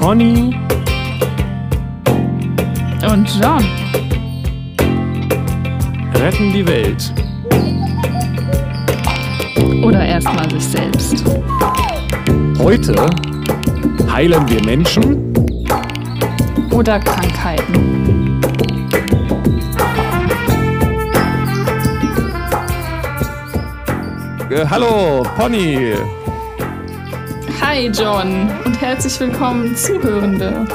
Conny und John retten die Welt. Oder erstmal sich selbst. Heute heilen wir Menschen Oder Krankheiten. Äh, hallo, Pony. Hi John und herzlich willkommen Zuhörende.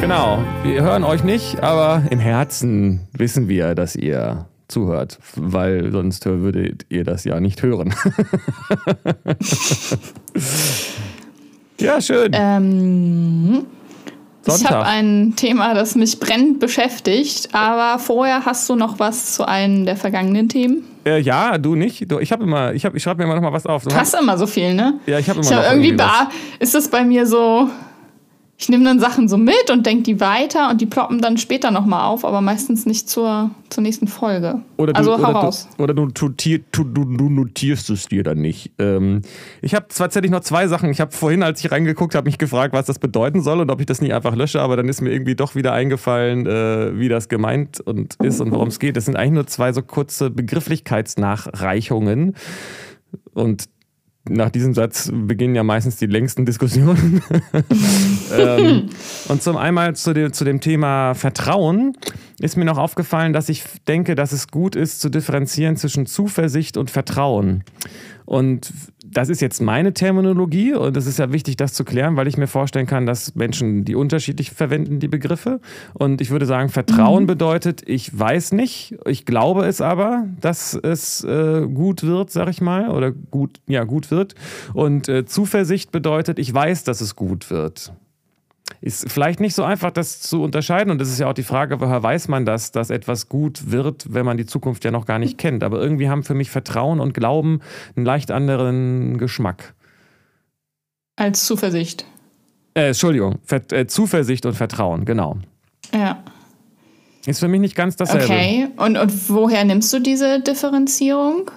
Genau, wir hören euch nicht, aber im Herzen wissen wir, dass ihr zuhört, weil sonst würdet ihr das ja nicht hören. ja, schön. Ähm, ich Sonntag. habe ein Thema, das mich brennend beschäftigt, aber vorher hast du noch was zu einem der vergangenen Themen? Äh, ja, du nicht. Du, ich habe immer, ich, hab, ich schreibe mir immer noch mal was auf. Du hast immer so viel, ne? Ja, ich habe immer Ich noch irgendwie, irgendwie was. ist das bei mir so, ich nehme dann Sachen so mit und denke die weiter und die ploppen dann später nochmal auf, aber meistens nicht zur, zur nächsten Folge. Oder du, also oder raus. du, oder du, notier, du, du notierst es dir dann nicht. Ähm, ich habe tatsächlich noch zwei Sachen. Ich habe vorhin, als ich reingeguckt habe, mich gefragt, was das bedeuten soll und ob ich das nicht einfach lösche, aber dann ist mir irgendwie doch wieder eingefallen, äh, wie das gemeint und ist und worum es geht. Das sind eigentlich nur zwei so kurze Begrifflichkeitsnachreichungen. Und nach diesem Satz beginnen ja meistens die längsten Diskussionen. ähm, und zum einmal zu dem, zu dem Thema Vertrauen ist mir noch aufgefallen, dass ich denke, dass es gut ist zu differenzieren zwischen Zuversicht und Vertrauen. Und das ist jetzt meine Terminologie und es ist ja wichtig, das zu klären, weil ich mir vorstellen kann, dass Menschen die unterschiedlich verwenden, die Begriffe. Und ich würde sagen, Vertrauen bedeutet, ich weiß nicht, ich glaube es aber, dass es äh, gut wird, sag ich mal, oder gut, ja, gut wird. Und äh, Zuversicht bedeutet, ich weiß, dass es gut wird. Ist vielleicht nicht so einfach, das zu unterscheiden. Und das ist ja auch die Frage, woher weiß man das, dass etwas gut wird, wenn man die Zukunft ja noch gar nicht kennt. Aber irgendwie haben für mich Vertrauen und Glauben einen leicht anderen Geschmack. Als Zuversicht. Äh, Entschuldigung, Ver äh, Zuversicht und Vertrauen, genau. Ja. Ist für mich nicht ganz dasselbe. Okay. Und, und woher nimmst du diese Differenzierung?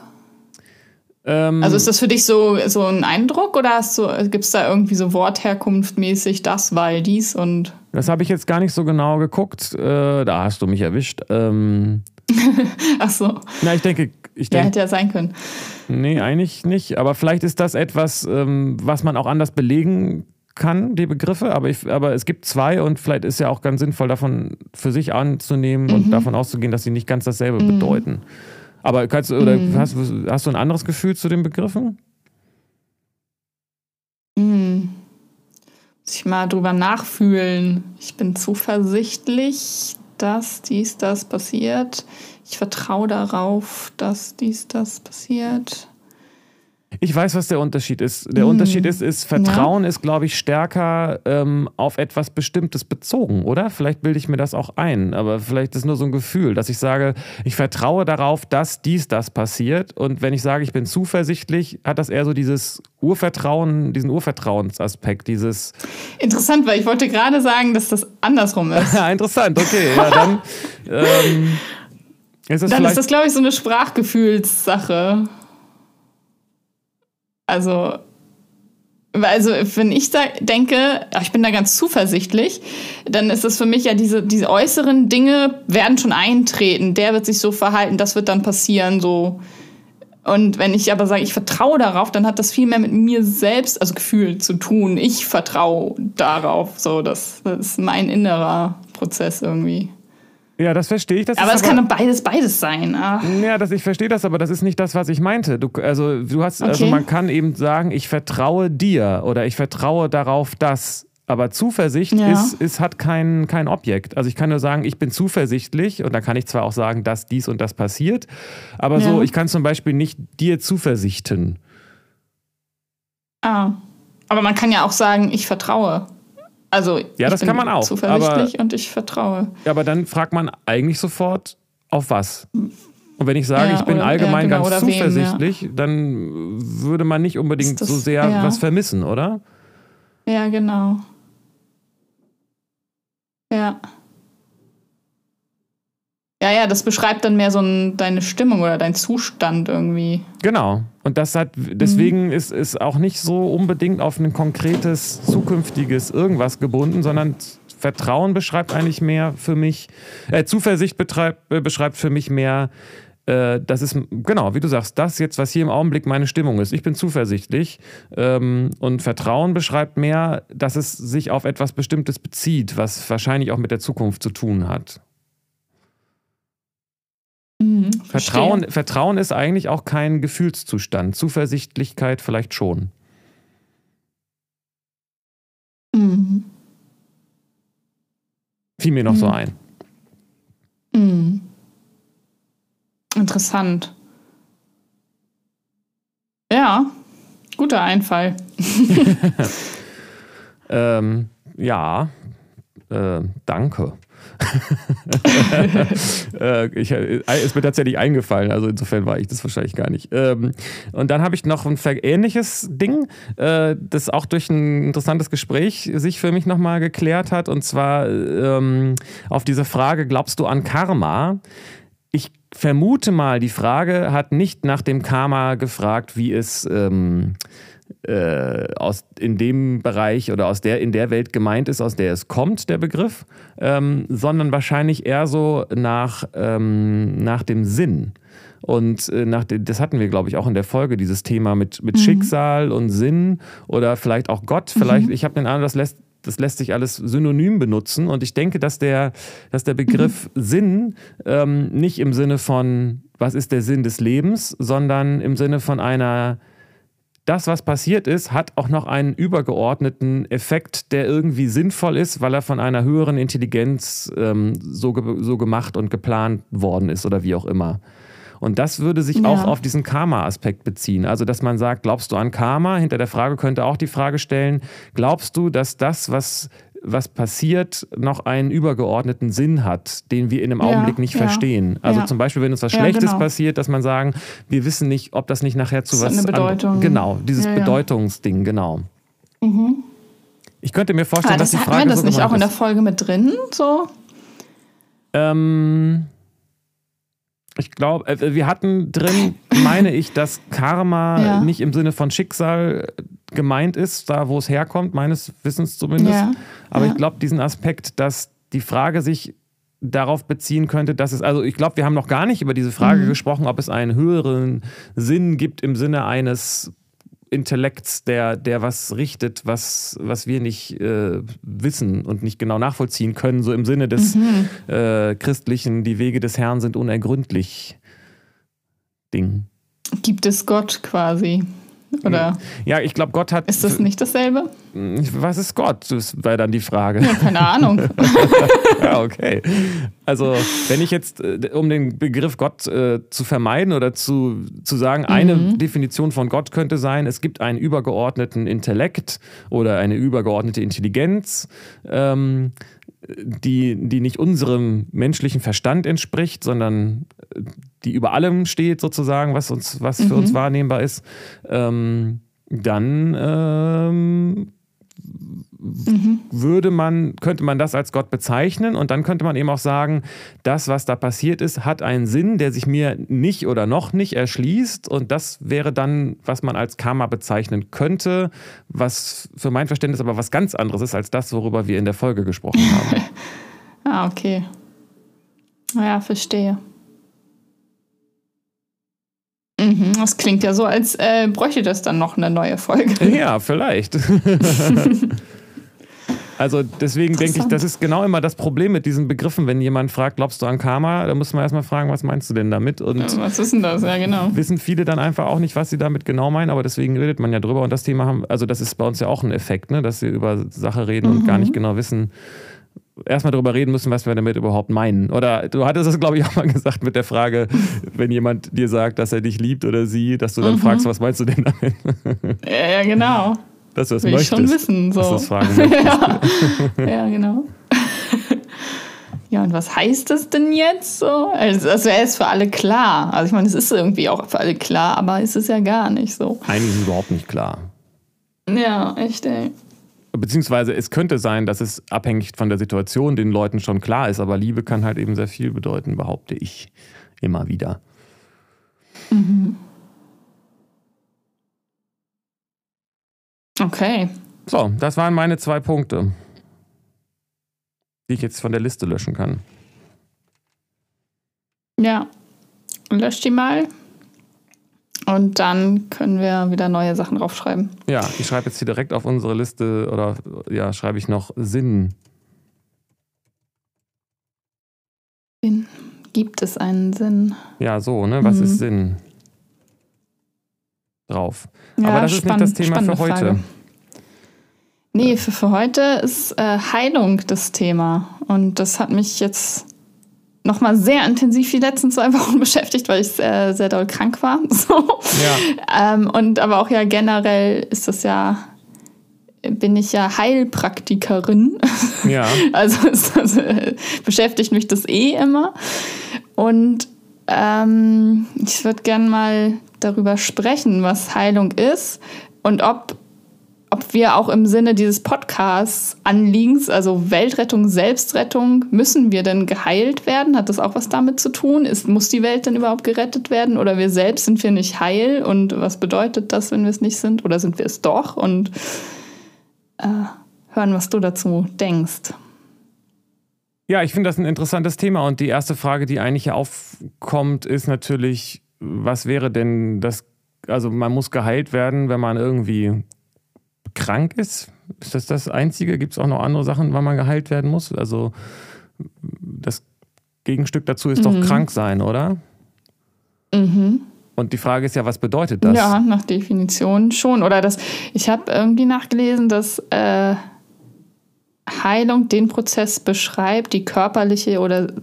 Ähm, Also ist das für dich so, so ein Eindruck oder gibt es da irgendwie so Wortherkunftmäßig das, weil dies und. das habe ich jetzt gar nicht so genau geguckt. Äh, da hast du mich erwischt. Ähm, Ach so. na, ich denke, ich Ja, denke, hätte ja sein können. Nee, eigentlich nicht. Aber vielleicht ist das etwas, ähm, was man auch anders belegen kann, die Begriffe. Aber, ich, aber es gibt zwei und vielleicht ist ja auch ganz sinnvoll, davon für sich anzunehmen und davon auszugehen, dass sie nicht ganz dasselbe bedeuten. Aber kannst oder hast, hast du ein anderes Gefühl zu den Begriffen? Hm. Muss ich mal drüber nachfühlen. Ich bin zuversichtlich, dass dies, das passiert. Ich vertraue darauf, dass dies, das passiert. Ich weiß, was der Unterschied ist. Der Unterschied ist, ist Vertrauen ist, glaube ich, stärker ähm, auf etwas Bestimmtes bezogen, oder? Vielleicht bilde ich mir das auch ein, aber vielleicht ist nur so ein Gefühl, dass ich sage, ich vertraue darauf, dass dies, das passiert. Und wenn ich sage, ich bin zuversichtlich, hat das eher so dieses Urvertrauen, diesen Urvertrauensaspekt, dieses. Interessant, weil ich wollte gerade sagen, dass das andersrum ist. Ja, interessant, okay, ja, dann. Ähm, ist es Dann ist das, glaube ich, so eine Sprachgefühlssache. Also, also wenn ich da denke, ich bin da ganz zuversichtlich, dann ist es für mich ja diese, diese äußeren Dinge werden schon eintreten. Der wird sich so verhalten, das wird dann passieren, so. Und wenn ich aber sage, ich vertraue darauf, dann hat das viel mehr mit mir selbst, also Gefühl zu tun. Ich vertraue darauf. So, das, das ist mein innerer Prozess irgendwie. Ja, das verstehe ich. Das Aber es kann doch beides, beides sein. Ach. Ja, das, ich verstehe das, aber das ist nicht das, was ich meinte. Du, also, du hast, also Okay. man kann eben sagen, ich vertraue dir oder ich vertraue darauf, dass. Aber Zuversicht Ja. ist, ist, hat kein, kein Objekt. Also ich kann nur sagen, ich bin zuversichtlich und dann kann ich zwar auch sagen, dass dies und das passiert, aber so, Ja. ich kann zum Beispiel nicht dir zuversichten. Ah. Aber man kann ja auch sagen, ich vertraue. Also Ja, ich das bin kann man auch, zuversichtlich und ich vertraue. Aber dann fragt man eigentlich sofort, auf was? Und wenn ich sage, Ja, ich bin oder- allgemein ja, genau, ganz oder wem, ja. zuversichtlich, dann würde man nicht unbedingt das- so sehr ja. was vermissen, oder? Ja, genau. Ja. Ja, ja, das beschreibt dann mehr so ein, deine Stimmung oder dein Zustand irgendwie. Genau. Und das hat, deswegen mhm. ist es auch nicht so unbedingt auf ein konkretes, zukünftiges irgendwas gebunden, sondern Vertrauen beschreibt eigentlich mehr für mich, äh, Zuversicht betreibt, äh, beschreibt für mich mehr, äh, das ist, genau, wie du sagst, das jetzt, was hier im Augenblick meine Stimmung ist. Ich bin zuversichtlich ähm, und Vertrauen beschreibt mehr, dass es sich auf etwas Bestimmtes bezieht, was wahrscheinlich auch mit der Zukunft zu tun hat. Mhm, Vertrauen, Vertrauen ist eigentlich auch kein Gefühlszustand. Zuversichtlichkeit vielleicht schon. Mhm. Fiel mir noch mhm. so ein. Mhm. Interessant. Ja, guter Einfall. ähm, ja, äh, danke. Äh, ich, äh, ist mir tatsächlich eingefallen, also insofern war ich das wahrscheinlich gar nicht. Ähm, und dann habe ich noch ein ähnliches Ding, äh, das auch durch ein interessantes Gespräch sich für mich nochmal geklärt hat. Und zwar ähm, auf diese Frage, glaubst du an Karma? Ich vermute mal, die Frage hat nicht nach dem Karma gefragt, wie es ähm, äh, aus, in dem Bereich oder aus der, in der Welt gemeint ist, aus der es kommt, der Begriff, ähm, sondern wahrscheinlich eher so nach, ähm, nach dem Sinn. Und äh, nach, das hatten wir, glaube ich, auch in der Folge, dieses Thema mit, mit mhm. Schicksal und Sinn oder vielleicht auch Gott. Vielleicht, mhm. ich habe den Eindruck, das lässt, das lässt sich alles synonym benutzen. Und ich denke, dass der, dass der Begriff mhm. Sinn ähm, nicht im Sinne von, was ist der Sinn des Lebens, sondern im Sinne von einer das, was passiert ist, hat auch noch einen übergeordneten Effekt, der irgendwie sinnvoll ist, weil er von einer höheren Intelligenz ähm, so, ge so gemacht und geplant worden ist oder wie auch immer. Und das würde sich ja. auch auf diesen Karma-Aspekt beziehen. Also, dass man sagt, glaubst du an Karma? Hinter der Frage könnte auch die Frage stellen, glaubst du, dass das, was was passiert, noch einen übergeordneten Sinn hat, den wir in einem ja, Augenblick nicht ja, verstehen. Also ja. zum Beispiel, wenn uns was Schlechtes genau. passiert, dass man sagen, wir wissen nicht, ob das nicht nachher zu das was. Eine Bedeutung. An, genau, dieses Bedeutungsding, genau. Mhm. Ich könnte mir vorstellen, das dass die Frage. Haben wir das so nicht auch in der Folge mit drin? So? Ähm, ich glaube, äh, wir hatten drin, meine ich, dass Karma nicht im Sinne von Schicksal gemeint ist, da wo es herkommt, meines Wissens zumindest. Ja. Aber ja. ich glaube, diesen Aspekt, dass die Frage sich darauf beziehen könnte, dass es, also ich glaube, wir haben noch gar nicht über diese Frage mhm. gesprochen, ob es einen höheren Sinn gibt im Sinne eines Intellekts, der, der was richtet, was, was wir nicht äh, wissen und nicht genau nachvollziehen können, so im Sinne des mhm. äh, christlichen, die Wege des Herrn sind unergründlich Ding. Gibt es Gott quasi? Oder ja, ich glaube, Gott hat. Ist das nicht dasselbe? Was ist Gott? Das wäre dann die Frage. Ja, keine Ahnung. ja, okay. Also, wenn ich jetzt, äh, um den Begriff Gott äh, zu vermeiden oder zu, zu sagen, mhm. eine Definition von Gott könnte sein, es gibt einen übergeordneten Intellekt oder eine übergeordnete Intelligenz. Ähm, die, die nicht unserem menschlichen Verstand entspricht, sondern äh, die über allem steht, sozusagen, was, uns, was für uns mhm. wahrnehmbar ist, ähm, dann ähm, mhm. würde man, könnte man das als Gott bezeichnen und dann könnte man eben auch sagen, das, was da passiert ist, hat einen Sinn, der sich mir nicht oder noch nicht erschließt und das wäre dann, was man als Karma bezeichnen könnte, was für mein Verständnis aber was ganz anderes ist als das, worüber wir in der Folge gesprochen haben. ah, okay. Ja, verstehe. Mhm, das klingt ja so, als äh, bräuchte das dann noch eine neue Folge. Ja, vielleicht. also deswegen denke ich, das ist genau immer das Problem mit diesen Begriffen. Wenn jemand fragt, glaubst du an Karma, dann muss man erstmal fragen, was meinst du denn damit? Und ja, was ist denn das? Ja, genau. Wissen viele dann einfach auch nicht, was sie damit genau meinen, aber deswegen redet man ja drüber. Und das Thema haben, also das ist bei uns ja auch ein Effekt, ne? dass wir über Sache reden mhm. und gar nicht genau wissen, erstmal darüber reden müssen, was wir damit überhaupt meinen. Oder du hattest es, glaube ich, auch mal gesagt mit der Frage, wenn jemand dir sagt, dass er dich liebt oder sie, dass du dann mhm. fragst, was meinst du denn damit? Ja, ja genau. Dass du es Will möchtest. Ich schon wissen. So. Dass es fragen ja. ja, genau. Ja, und was heißt das denn jetzt so? Also, das wäre jetzt für alle klar. Also, ich meine, es ist irgendwie auch für alle klar, aber es ist ja gar nicht so. Es überhaupt nicht klar. Ja, echt, ey. beziehungsweise es könnte sein, dass es abhängig von der Situation den Leuten schon klar ist, aber Liebe kann halt eben sehr viel bedeuten, behaupte ich immer wieder. Mhm. Okay. So, das waren meine zwei Punkte, die ich jetzt von der Liste löschen kann. Ja, lösch die mal. Und dann können wir wieder neue Sachen draufschreiben. Ja, ich schreibe jetzt hier direkt auf unsere Liste oder ja, schreibe ich noch Sinn. Sinn. Gibt es einen Sinn? Ja, so, ne? Was mhm. ist Sinn? Drauf. Ja, Aber das ist nicht das Thema für heute. Frage. Nee, für, für heute ist äh, Heilung das Thema. Und das hat mich jetzt nochmal sehr intensiv die letzten zwei Wochen beschäftigt, weil ich sehr, sehr doll krank war. So. Ja. Ähm, und aber auch ja generell ist das ja, bin ich ja Heilpraktikerin. Ja. Also, ist, also beschäftigt mich das eh immer. Und ähm, ich würde gerne mal darüber sprechen, was Heilung ist und ob ob wir auch im Sinne dieses Podcasts Anliegens, also Weltrettung, Selbstrettung, müssen wir denn geheilt werden? Hat das auch was damit zu tun? Ist, muss die Welt denn überhaupt gerettet werden? Oder wir selbst sind wir nicht heil? Und was bedeutet das, wenn wir es nicht sind? Oder sind wir es doch? Und äh, hören, was du dazu denkst. Ja, ich finde das ein interessantes Thema. Und die erste Frage, die eigentlich aufkommt, ist natürlich, was wäre denn das also man muss geheilt werden, wenn man irgendwie krank ist? Ist das das Einzige? Gibt es auch noch andere Sachen, wann man geheilt werden muss? Also das Gegenstück dazu ist mhm. doch krank sein, oder? Mhm. Und die Frage ist ja, was bedeutet das? Ja, nach Definition schon. Oder das, ich habe irgendwie nachgelesen, dass äh, Heilung den Prozess beschreibt, die körperliche oder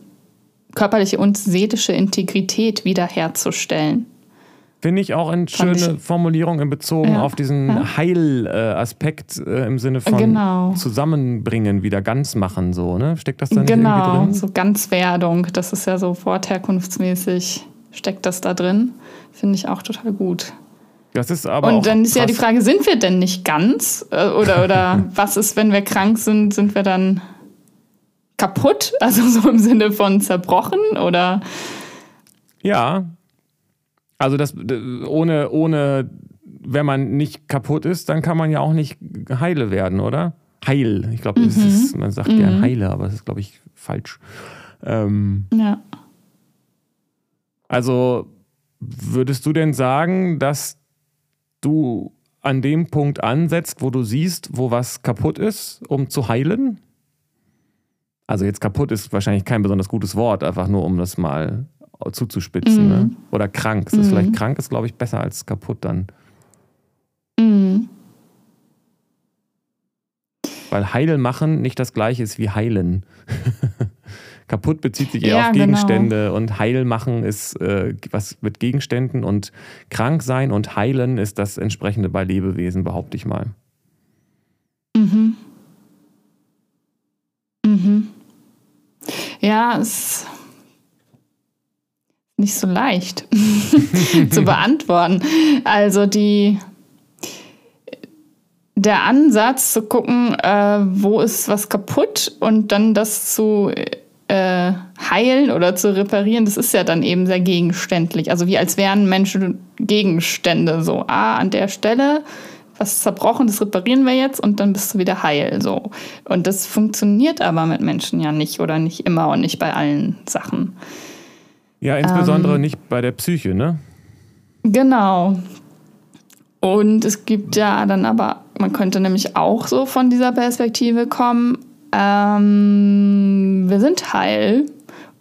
körperliche und seelische Integrität wiederherzustellen. Finde ich auch eine schöne ich, Formulierung in Bezug ja, auf diesen ja. Heilaspekt äh, im Sinne von genau. zusammenbringen, wieder ganz machen, so, ne? Steckt das dann genau, irgendwie drin? so Ganzwerdung, das ist ja so wortherkunftsmäßig, steckt das da drin. Finde ich auch total gut. Das ist aber Und dann ist ja die Frage, sind wir denn nicht ganz? Äh, oder, oder was ist, wenn wir krank sind, sind wir dann kaputt? Also so im Sinne von zerbrochen oder? Ja, also das ohne, ohne, wenn man nicht kaputt ist, dann kann man ja auch nicht heile werden, oder? Heil. Ich glaube, mhm. man sagt mhm. gern heile, aber das ist, glaube ich, falsch. Ähm, ja. Also würdest du denn sagen, dass du an dem Punkt ansetzt, wo du siehst, wo was kaputt ist, um zu heilen? Also jetzt kaputt ist wahrscheinlich kein besonders gutes Wort, einfach nur um das mal zuzuspitzen. Ne? Mhm. Ne? Oder krank. Ist mhm. vielleicht krank ist, glaube ich, besser als kaputt dann. Mhm. Weil heil machen nicht das gleiche ist wie heilen. kaputt bezieht sich eher ja, auf genau. Gegenstände genau. und heil machen ist äh, was mit Gegenständen und krank sein und heilen ist das entsprechende bei Lebewesen, behaupte ich mal. Mhm. Ja, es nicht so leicht zu beantworten. Also die der Ansatz zu gucken, äh, wo ist was kaputt und dann das zu äh, heilen oder zu reparieren, das ist ja dann eben sehr gegenständlich. Also wie als wären Menschen Gegenstände. So, ah, an der Stelle was zerbrochen, das reparieren wir jetzt und dann bist du wieder heil. So. Und das funktioniert aber mit Menschen ja nicht oder nicht immer und nicht bei allen Sachen. Ja, insbesondere ähm, nicht bei der Psyche, ne? Genau. Und es gibt ja dann aber, man könnte nämlich auch so von dieser Perspektive kommen, ähm, wir sind heil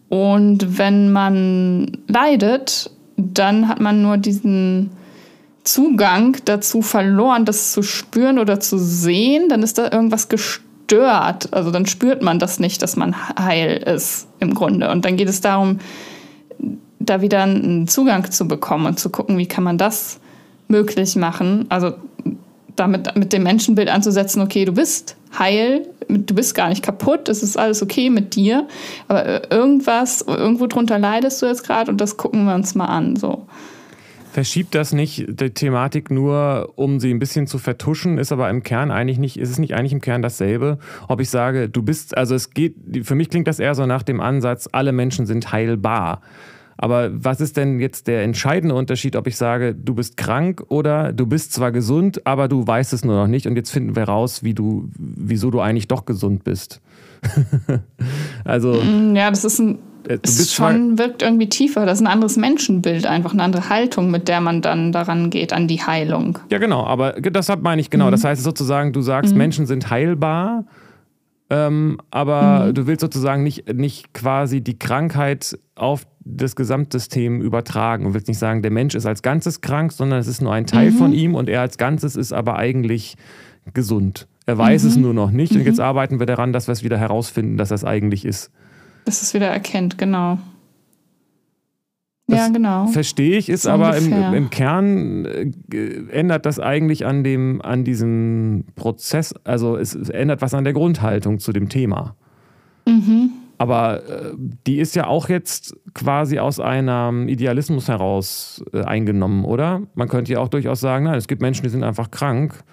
und wenn man leidet, dann hat man nur diesen Zugang dazu verloren, das zu spüren oder zu sehen, dann ist da irgendwas gestört. Also dann spürt man das nicht, dass man heil ist im Grunde. Und dann geht es darum, da wieder einen Zugang zu bekommen und zu gucken, wie kann man das möglich machen. Also damit mit dem Menschenbild anzusetzen, okay, du bist heil, du bist gar nicht kaputt, es ist alles okay mit dir, aber irgendwas, irgendwo drunter leidest du jetzt gerade und das gucken wir uns mal an. So. Verschiebt das nicht die Thematik nur, um sie ein bisschen zu vertuschen, ist aber im Kern eigentlich nicht, ist es nicht eigentlich im Kern dasselbe, ob ich sage, du bist, also es geht, für mich klingt das eher so nach dem Ansatz, alle Menschen sind heilbar. Aber was ist denn jetzt der entscheidende Unterschied, ob ich sage, du bist krank oder du bist zwar gesund, aber du weißt es nur noch nicht und jetzt finden wir raus, wie du, wieso du eigentlich doch gesund bist. also. Mm, ja, das ist ein. Äh, du bist schon wirkt irgendwie tiefer. Das ist ein anderes Menschenbild, einfach eine andere Haltung, mit der man dann daran geht, an die Heilung. Ja, genau, aber das meine ich genau. Mhm. Das heißt sozusagen, du sagst, mhm. Menschen sind heilbar, ähm, aber mhm. du willst sozusagen nicht, nicht quasi die Krankheit auf das Gesamtsystem übertragen. Du willst nicht sagen, der Mensch ist als Ganzes krank, sondern es ist nur ein Teil von ihm und er als Ganzes ist aber eigentlich gesund. Er weiß mhm. es nur noch nicht. Mhm. Und jetzt arbeiten wir daran, dass wir es wieder herausfinden, dass das eigentlich ist. Dass es wieder erkennt, genau. Das ja, genau. Verstehe ich, ist so aber im, im, Kern äh, ändert das eigentlich an, dem, an diesem Prozess, also es, es ändert was an der Grundhaltung zu dem Thema. Mhm. Aber äh, die ist ja auch jetzt quasi aus einem Idealismus heraus äh, eingenommen, oder? Man könnte ja auch durchaus sagen, nein, es gibt Menschen, die sind einfach krank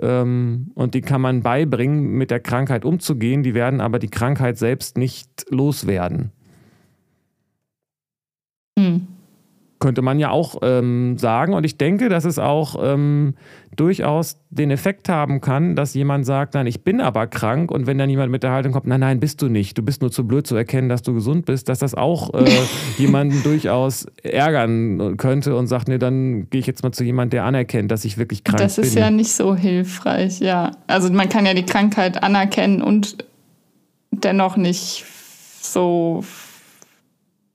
ähm, und die kann man beibringen, mit der Krankheit umzugehen. Die werden aber die Krankheit selbst nicht loswerden. Hm könnte man ja auch ähm, sagen. Und ich denke, dass es auch ähm, durchaus den Effekt haben kann, dass jemand sagt, nein, ich bin aber krank. Und wenn dann jemand mit der Haltung kommt, nein, nein, bist du nicht. Du bist nur zu blöd zu erkennen, dass du gesund bist, dass das auch äh, jemanden durchaus ärgern könnte und sagt, nee, dann gehe ich jetzt mal zu jemandem, der anerkennt, dass ich wirklich krank bin. Das ist bin. ja nicht so hilfreich, ja. Also man kann ja die Krankheit anerkennen und dennoch nicht so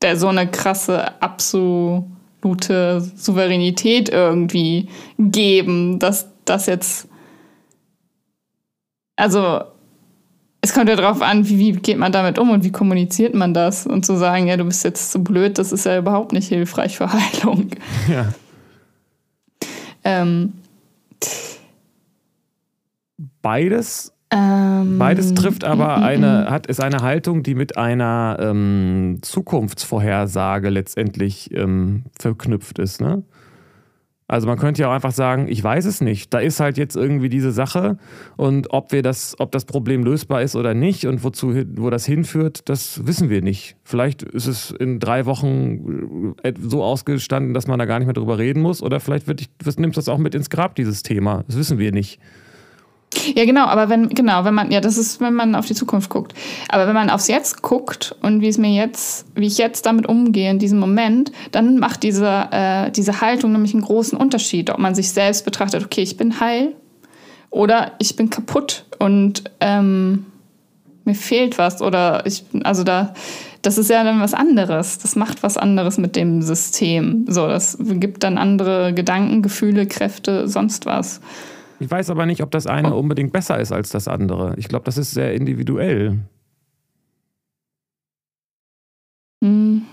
der so eine krasse Absu absolute Souveränität irgendwie geben, dass das jetzt. Also, es kommt ja darauf an, wie, wie, geht man damit um und wie kommuniziert man das. Und zu sagen, ja, du bist jetzt zu blöd, das ist ja überhaupt nicht hilfreich für Heilung. Ja. Ähm, Beides ähm, Beides trifft aber eine, hat, ist eine Haltung, die mit einer ähm, Zukunftsvorhersage letztendlich ähm, verknüpft ist. Ne? Also man könnte ja auch einfach sagen, ich weiß es nicht. Da ist halt jetzt irgendwie diese Sache und ob wir das, ob das Problem lösbar ist oder nicht und wozu, wo das hinführt, das wissen wir nicht. Vielleicht ist es in drei Wochen äh, so ausgestanden, dass man da gar nicht mehr drüber reden muss, oder vielleicht wird, nimmst du das auch mit ins Grab, dieses Thema. Das wissen wir nicht. Ja, genau, aber wenn, genau, wenn man, ja, das ist, wenn man auf die Zukunft guckt. Aber wenn man aufs Jetzt guckt und wie es mir jetzt, wie ich jetzt damit umgehe in diesem Moment, dann macht diese, äh, diese Haltung nämlich einen großen Unterschied, ob man sich selbst betrachtet, okay, ich bin heil oder ich bin kaputt und ähm, mir fehlt was oder ich, also da, das ist ja dann was anderes. Das macht was anderes mit dem System. So, das gibt dann andere Gedanken, Gefühle, Kräfte, sonst was. Ich weiß aber nicht, ob das eine oh. unbedingt besser ist als das andere. Ich glaube, das ist sehr individuell. Hm.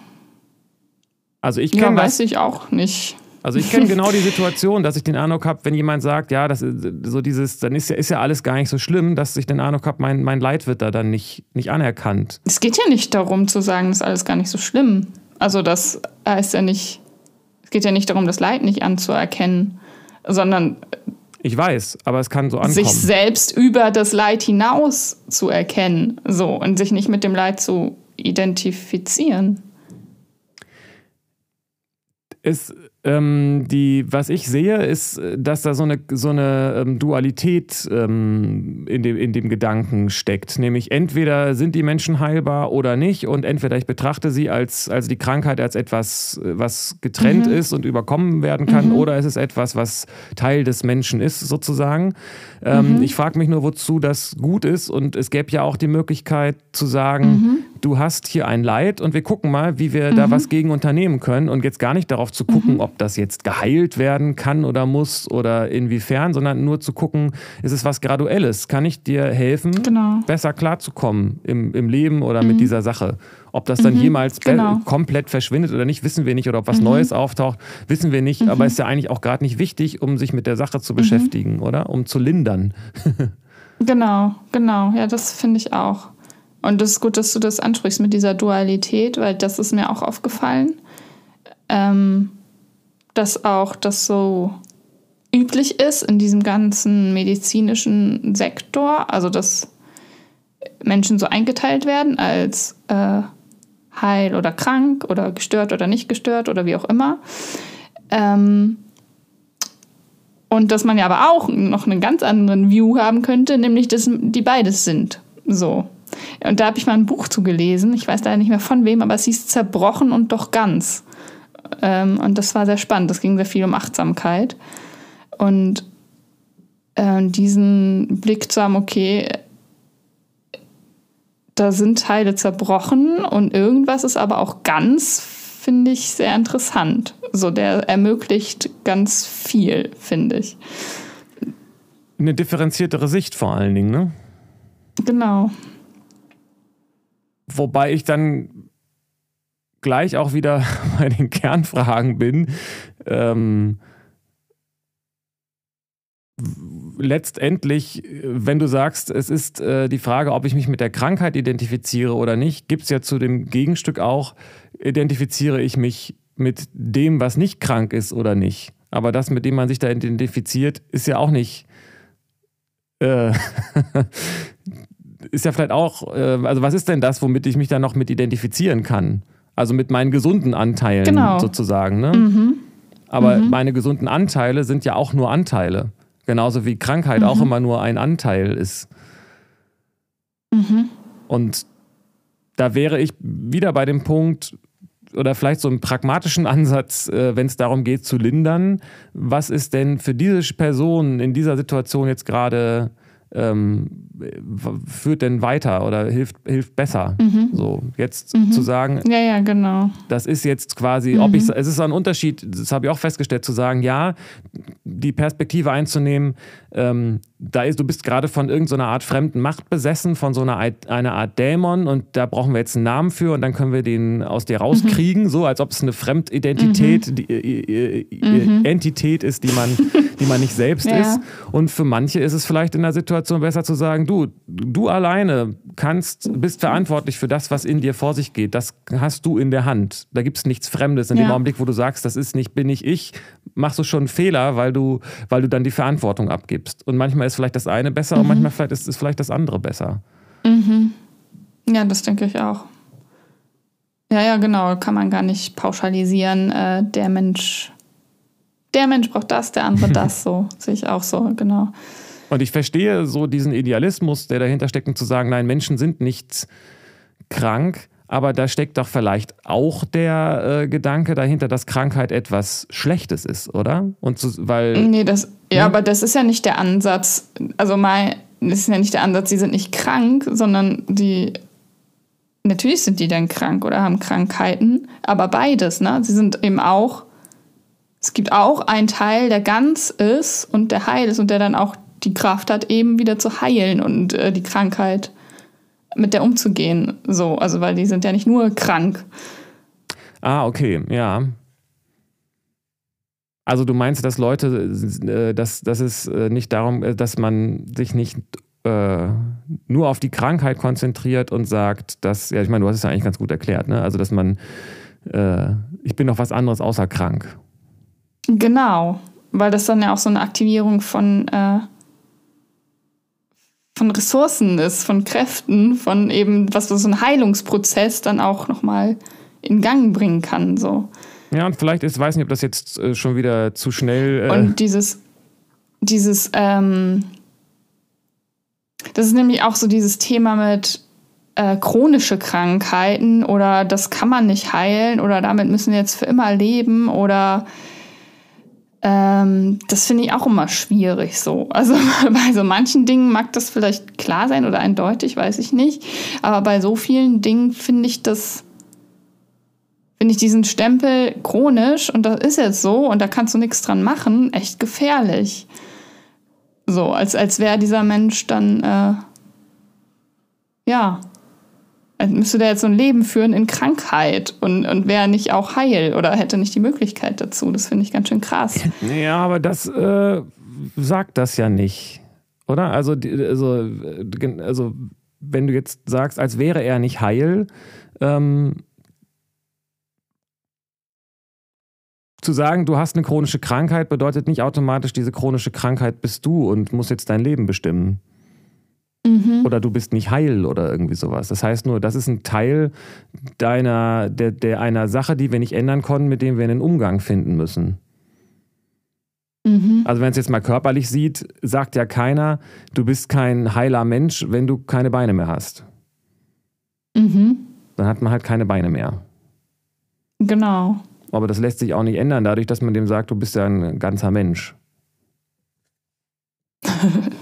Also ich kann ja, weiß das, ich auch nicht. Also ich kenne genau die Situation, dass ich den Eindruck habe, wenn jemand sagt, ja, das ist so dieses, dann ist ja, ist ja alles gar nicht so schlimm, dass ich den Eindruck habe, mein, mein Leid wird da dann nicht, nicht anerkannt. Es geht ja nicht darum zu sagen, das ist alles gar nicht so schlimm. Also das heißt ja nicht, es geht ja nicht darum, das Leid nicht anzuerkennen, sondern ich weiß, aber es kann so ankommen. Sich selbst über das Leid hinaus zu erkennen, so und sich nicht mit dem Leid zu identifizieren. Es ähm, die, was ich sehe, ist, dass da so eine, so eine ähm, Dualität ähm, in, dem, in dem Gedanken steckt. Nämlich entweder sind die Menschen heilbar oder nicht und entweder ich betrachte sie als, also die Krankheit als etwas, was getrennt mhm. ist und überkommen werden kann mhm. oder es ist etwas, was Teil des Menschen ist sozusagen. Ähm, mhm. Ich frage mich nur, wozu das gut ist und es gäbe ja auch die Möglichkeit zu sagen, mhm. Du hast hier ein Leid und wir gucken mal, wie wir da mhm. was gegen unternehmen können und jetzt gar nicht darauf zu gucken, ob ob das jetzt geheilt werden kann oder muss oder inwiefern, sondern nur zu gucken, ist es was Graduelles? Kann ich dir helfen, genau. besser klarzukommen im, im Leben oder mhm. mit dieser Sache? Ob das dann mhm, jemals genau. komplett verschwindet oder nicht, wissen wir nicht. Oder ob was mhm. Neues auftaucht, wissen wir nicht. Aber mhm. ist ja eigentlich auch gerade nicht wichtig, um sich mit der Sache zu mhm. beschäftigen, oder? Um zu lindern. genau, genau. Ja, das finde ich auch. Und es ist gut, dass du das ansprichst mit dieser Dualität, weil das ist mir auch aufgefallen. Ähm, dass auch das so üblich ist in diesem ganzen medizinischen Sektor, also dass Menschen so eingeteilt werden als äh, heil oder krank oder gestört oder nicht gestört oder wie auch immer. Ähm, und dass man ja aber auch noch einen ganz anderen View haben könnte, nämlich dass die beides sind. So. Und da habe ich mal ein Buch zu gelesen. Ich weiß leider nicht mehr von wem, aber es hieß Zerbrochen und doch ganz. Ähm, und das war sehr spannend. Das ging sehr viel um Achtsamkeit. Und äh, diesen Blick zu haben, okay, da sind Teile zerbrochen und irgendwas ist aber auch ganz, finde ich sehr interessant. So, der ermöglicht ganz viel, finde ich. Eine differenziertere Sicht vor allen Dingen, ne? Genau. Wobei ich dann gleich auch wieder bei den Kernfragen bin. Ähm, letztendlich, wenn du sagst, es ist äh, die Frage, ob ich mich mit der Krankheit identifiziere oder nicht, gibt es ja zu dem Gegenstück auch, identifiziere ich mich mit dem, was nicht krank ist oder nicht. Aber das, mit dem man sich da identifiziert, ist ja auch nicht. Äh, ist ja vielleicht auch, äh, also was ist denn das, womit ich mich da noch mit identifizieren kann? Also mit meinen gesunden Anteilen genau. sozusagen. Ne? Mhm. Aber mhm. meine gesunden Anteile sind ja auch nur Anteile. Genauso wie Krankheit mhm. auch immer nur ein Anteil ist. Mhm. Und da wäre ich wieder bei dem Punkt, oder vielleicht so einen pragmatischen Ansatz, äh, wenn es darum geht zu lindern. Was ist denn für diese Person in dieser Situation jetzt gerade ähm, führt denn weiter oder hilft, hilft besser. Mhm. So, jetzt mhm. zu sagen, ja, ja, genau. Das ist jetzt quasi, mhm. ob ich, es ist ein Unterschied, das habe ich auch festgestellt, zu sagen, ja, die Perspektive einzunehmen, ähm, da ist, du bist gerade von irgendeiner Art fremden Macht besessen, von so einer, einer Art Dämon und da brauchen wir jetzt einen Namen für und dann können wir den aus dir rauskriegen, mhm. so als ob es eine Fremdidentität, mhm. die, äh, äh, äh, mhm. Entität ist, die man, die man nicht selbst ja. ist. Und für manche ist es vielleicht in der Situation besser zu sagen, du, du alleine kannst, bist verantwortlich für das, was in dir vor sich geht. Das hast du in der Hand. Da gibt es nichts Fremdes. In ja. dem Augenblick, wo du sagst, das ist nicht, bin ich ich, machst du schon einen Fehler, weil du, weil du dann die Verantwortung abgibst. Und manchmal ist vielleicht das eine besser mhm. und manchmal vielleicht ist, ist vielleicht das andere besser. Mhm. Ja, das denke ich auch. Ja, ja, genau. Kann man gar nicht pauschalisieren. Äh, der Mensch, der Mensch braucht das, der andere das. So sehe ich auch so, genau. Und ich verstehe so diesen Idealismus, der dahinter steckt, um zu sagen, nein, Menschen sind nicht krank, aber da steckt doch vielleicht auch der äh, Gedanke dahinter, dass Krankheit etwas Schlechtes ist, oder? Und zu, weil nee, das ja, ja, aber das ist ja nicht der Ansatz. Also mein, das ist ja nicht der Ansatz, sie sind nicht krank, sondern die natürlich sind die dann krank oder haben Krankheiten, aber beides, ne? Sie sind eben auch es gibt auch einen Teil, der ganz ist und der heil ist und der dann auch die Kraft hat, eben wieder zu heilen und äh, die Krankheit mit der umzugehen. So, also weil die sind ja nicht nur krank. Ah, okay, ja. Also du meinst, dass Leute, äh, dass, dass es äh, nicht darum, äh, dass man sich nicht äh, nur auf die Krankheit konzentriert und sagt, dass, ja, ich meine, du hast es ja eigentlich ganz gut erklärt, ne? Also dass man, äh, ich bin noch was anderes außer krank. Genau, weil das dann ja auch so eine Aktivierung von äh, von Ressourcen ist, von Kräften, von eben, was so ein Heilungsprozess dann auch nochmal in Gang bringen kann. So. Ja, und vielleicht ist, weiß nicht, ob das jetzt äh, schon wieder zu schnell. Äh und dieses, dieses, ähm, das ist nämlich auch so dieses Thema mit äh, chronische Krankheiten oder das kann man nicht heilen oder damit müssen wir jetzt für immer leben oder ähm, das finde ich auch immer schwierig so. Also bei so manchen Dingen mag das vielleicht klar sein oder eindeutig, weiß ich nicht. Aber bei so vielen Dingen finde ich das, finde ich diesen Stempel chronisch und das ist jetzt so und da kannst du nichts dran machen, echt gefährlich. So, als, als wäre dieser Mensch dann, äh, ja, müsste der jetzt so ein Leben führen in Krankheit und, und wäre nicht auch heil oder hätte nicht die Möglichkeit dazu. Das finde ich ganz schön krass. Ja, aber das äh, sagt das ja nicht, oder? Also, also, also, wenn du jetzt sagst, als wäre er nicht heil, ähm, zu sagen, du hast eine chronische Krankheit, bedeutet nicht automatisch, diese chronische Krankheit bist du und muss jetzt dein Leben bestimmen. Mhm. Oder du bist nicht heil oder irgendwie sowas. Das heißt nur, das ist ein Teil deiner, der, der einer Sache, die wir nicht ändern konnten, mit dem wir einen Umgang finden müssen. Mhm. Also wenn es jetzt mal körperlich sieht, sagt ja keiner, du bist kein heiler Mensch, wenn du keine Beine mehr hast. Mhm. Dann hat man halt keine Beine mehr. Genau. Aber das lässt sich auch nicht ändern, dadurch, dass man dem sagt, du bist ja ein ganzer Mensch.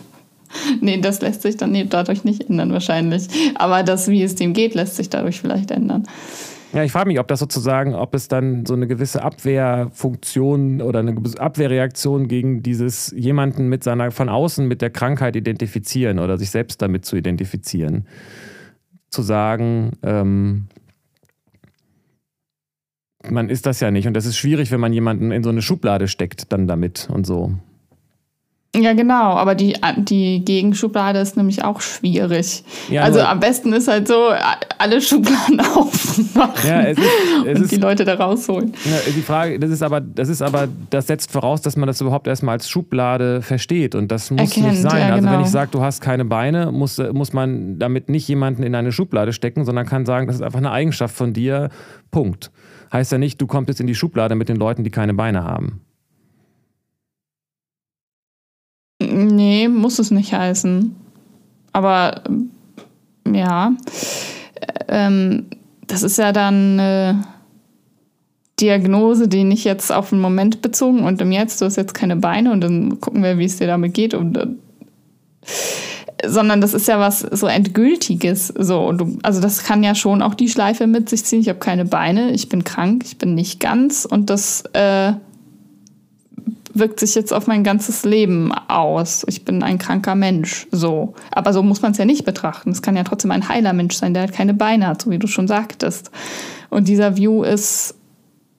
nee, das lässt sich dann dadurch nicht ändern, wahrscheinlich. Aber das, wie es dem geht, lässt sich dadurch vielleicht ändern. Ja, ich frage mich, ob das sozusagen, ob es dann so eine gewisse Abwehrfunktion oder eine Abwehrreaktion gegen dieses jemanden mit seiner von außen mit der Krankheit identifizieren oder sich selbst damit zu identifizieren. Zu sagen, ähm, man ist das ja nicht. Und das ist schwierig, wenn man jemanden in so eine Schublade steckt, dann damit und so. Ja, genau, aber die, die Gegenschublade ist nämlich auch schwierig. Ja, also am besten ist halt so, alle Schubladen aufmachen ja, es ist, es und ist, die Leute da rausholen. Ja, die Frage, das ist aber, das ist aber, das setzt voraus, dass man das überhaupt erstmal als Schublade versteht. Und das muss Erkennt, nicht sein. Ja, also genau. wenn ich sage, du hast keine Beine, muss, muss man damit nicht jemanden in eine Schublade stecken, sondern kann sagen, das ist einfach eine Eigenschaft von dir. Punkt heißt ja nicht, du kommst jetzt in die Schublade mit den Leuten, die keine Beine haben. Nee, muss es nicht heißen. Aber ja, ähm, das ist ja dann eine Diagnose, die nicht jetzt auf den Moment bezogen und im Jetzt, du hast jetzt keine Beine und dann gucken wir, wie es dir damit geht. Und sondern das ist ja was so Endgültiges. So, du, also das kann ja schon auch die Schleife mit sich ziehen. Ich habe keine Beine, ich bin krank, ich bin nicht ganz und das äh, wirkt sich jetzt auf mein ganzes Leben aus. Ich bin ein kranker Mensch, so. Aber so muss man es ja nicht betrachten. Es kann ja trotzdem ein heiler Mensch sein, der halt keine Beine hat, so wie du schon sagtest. Und dieser View ist,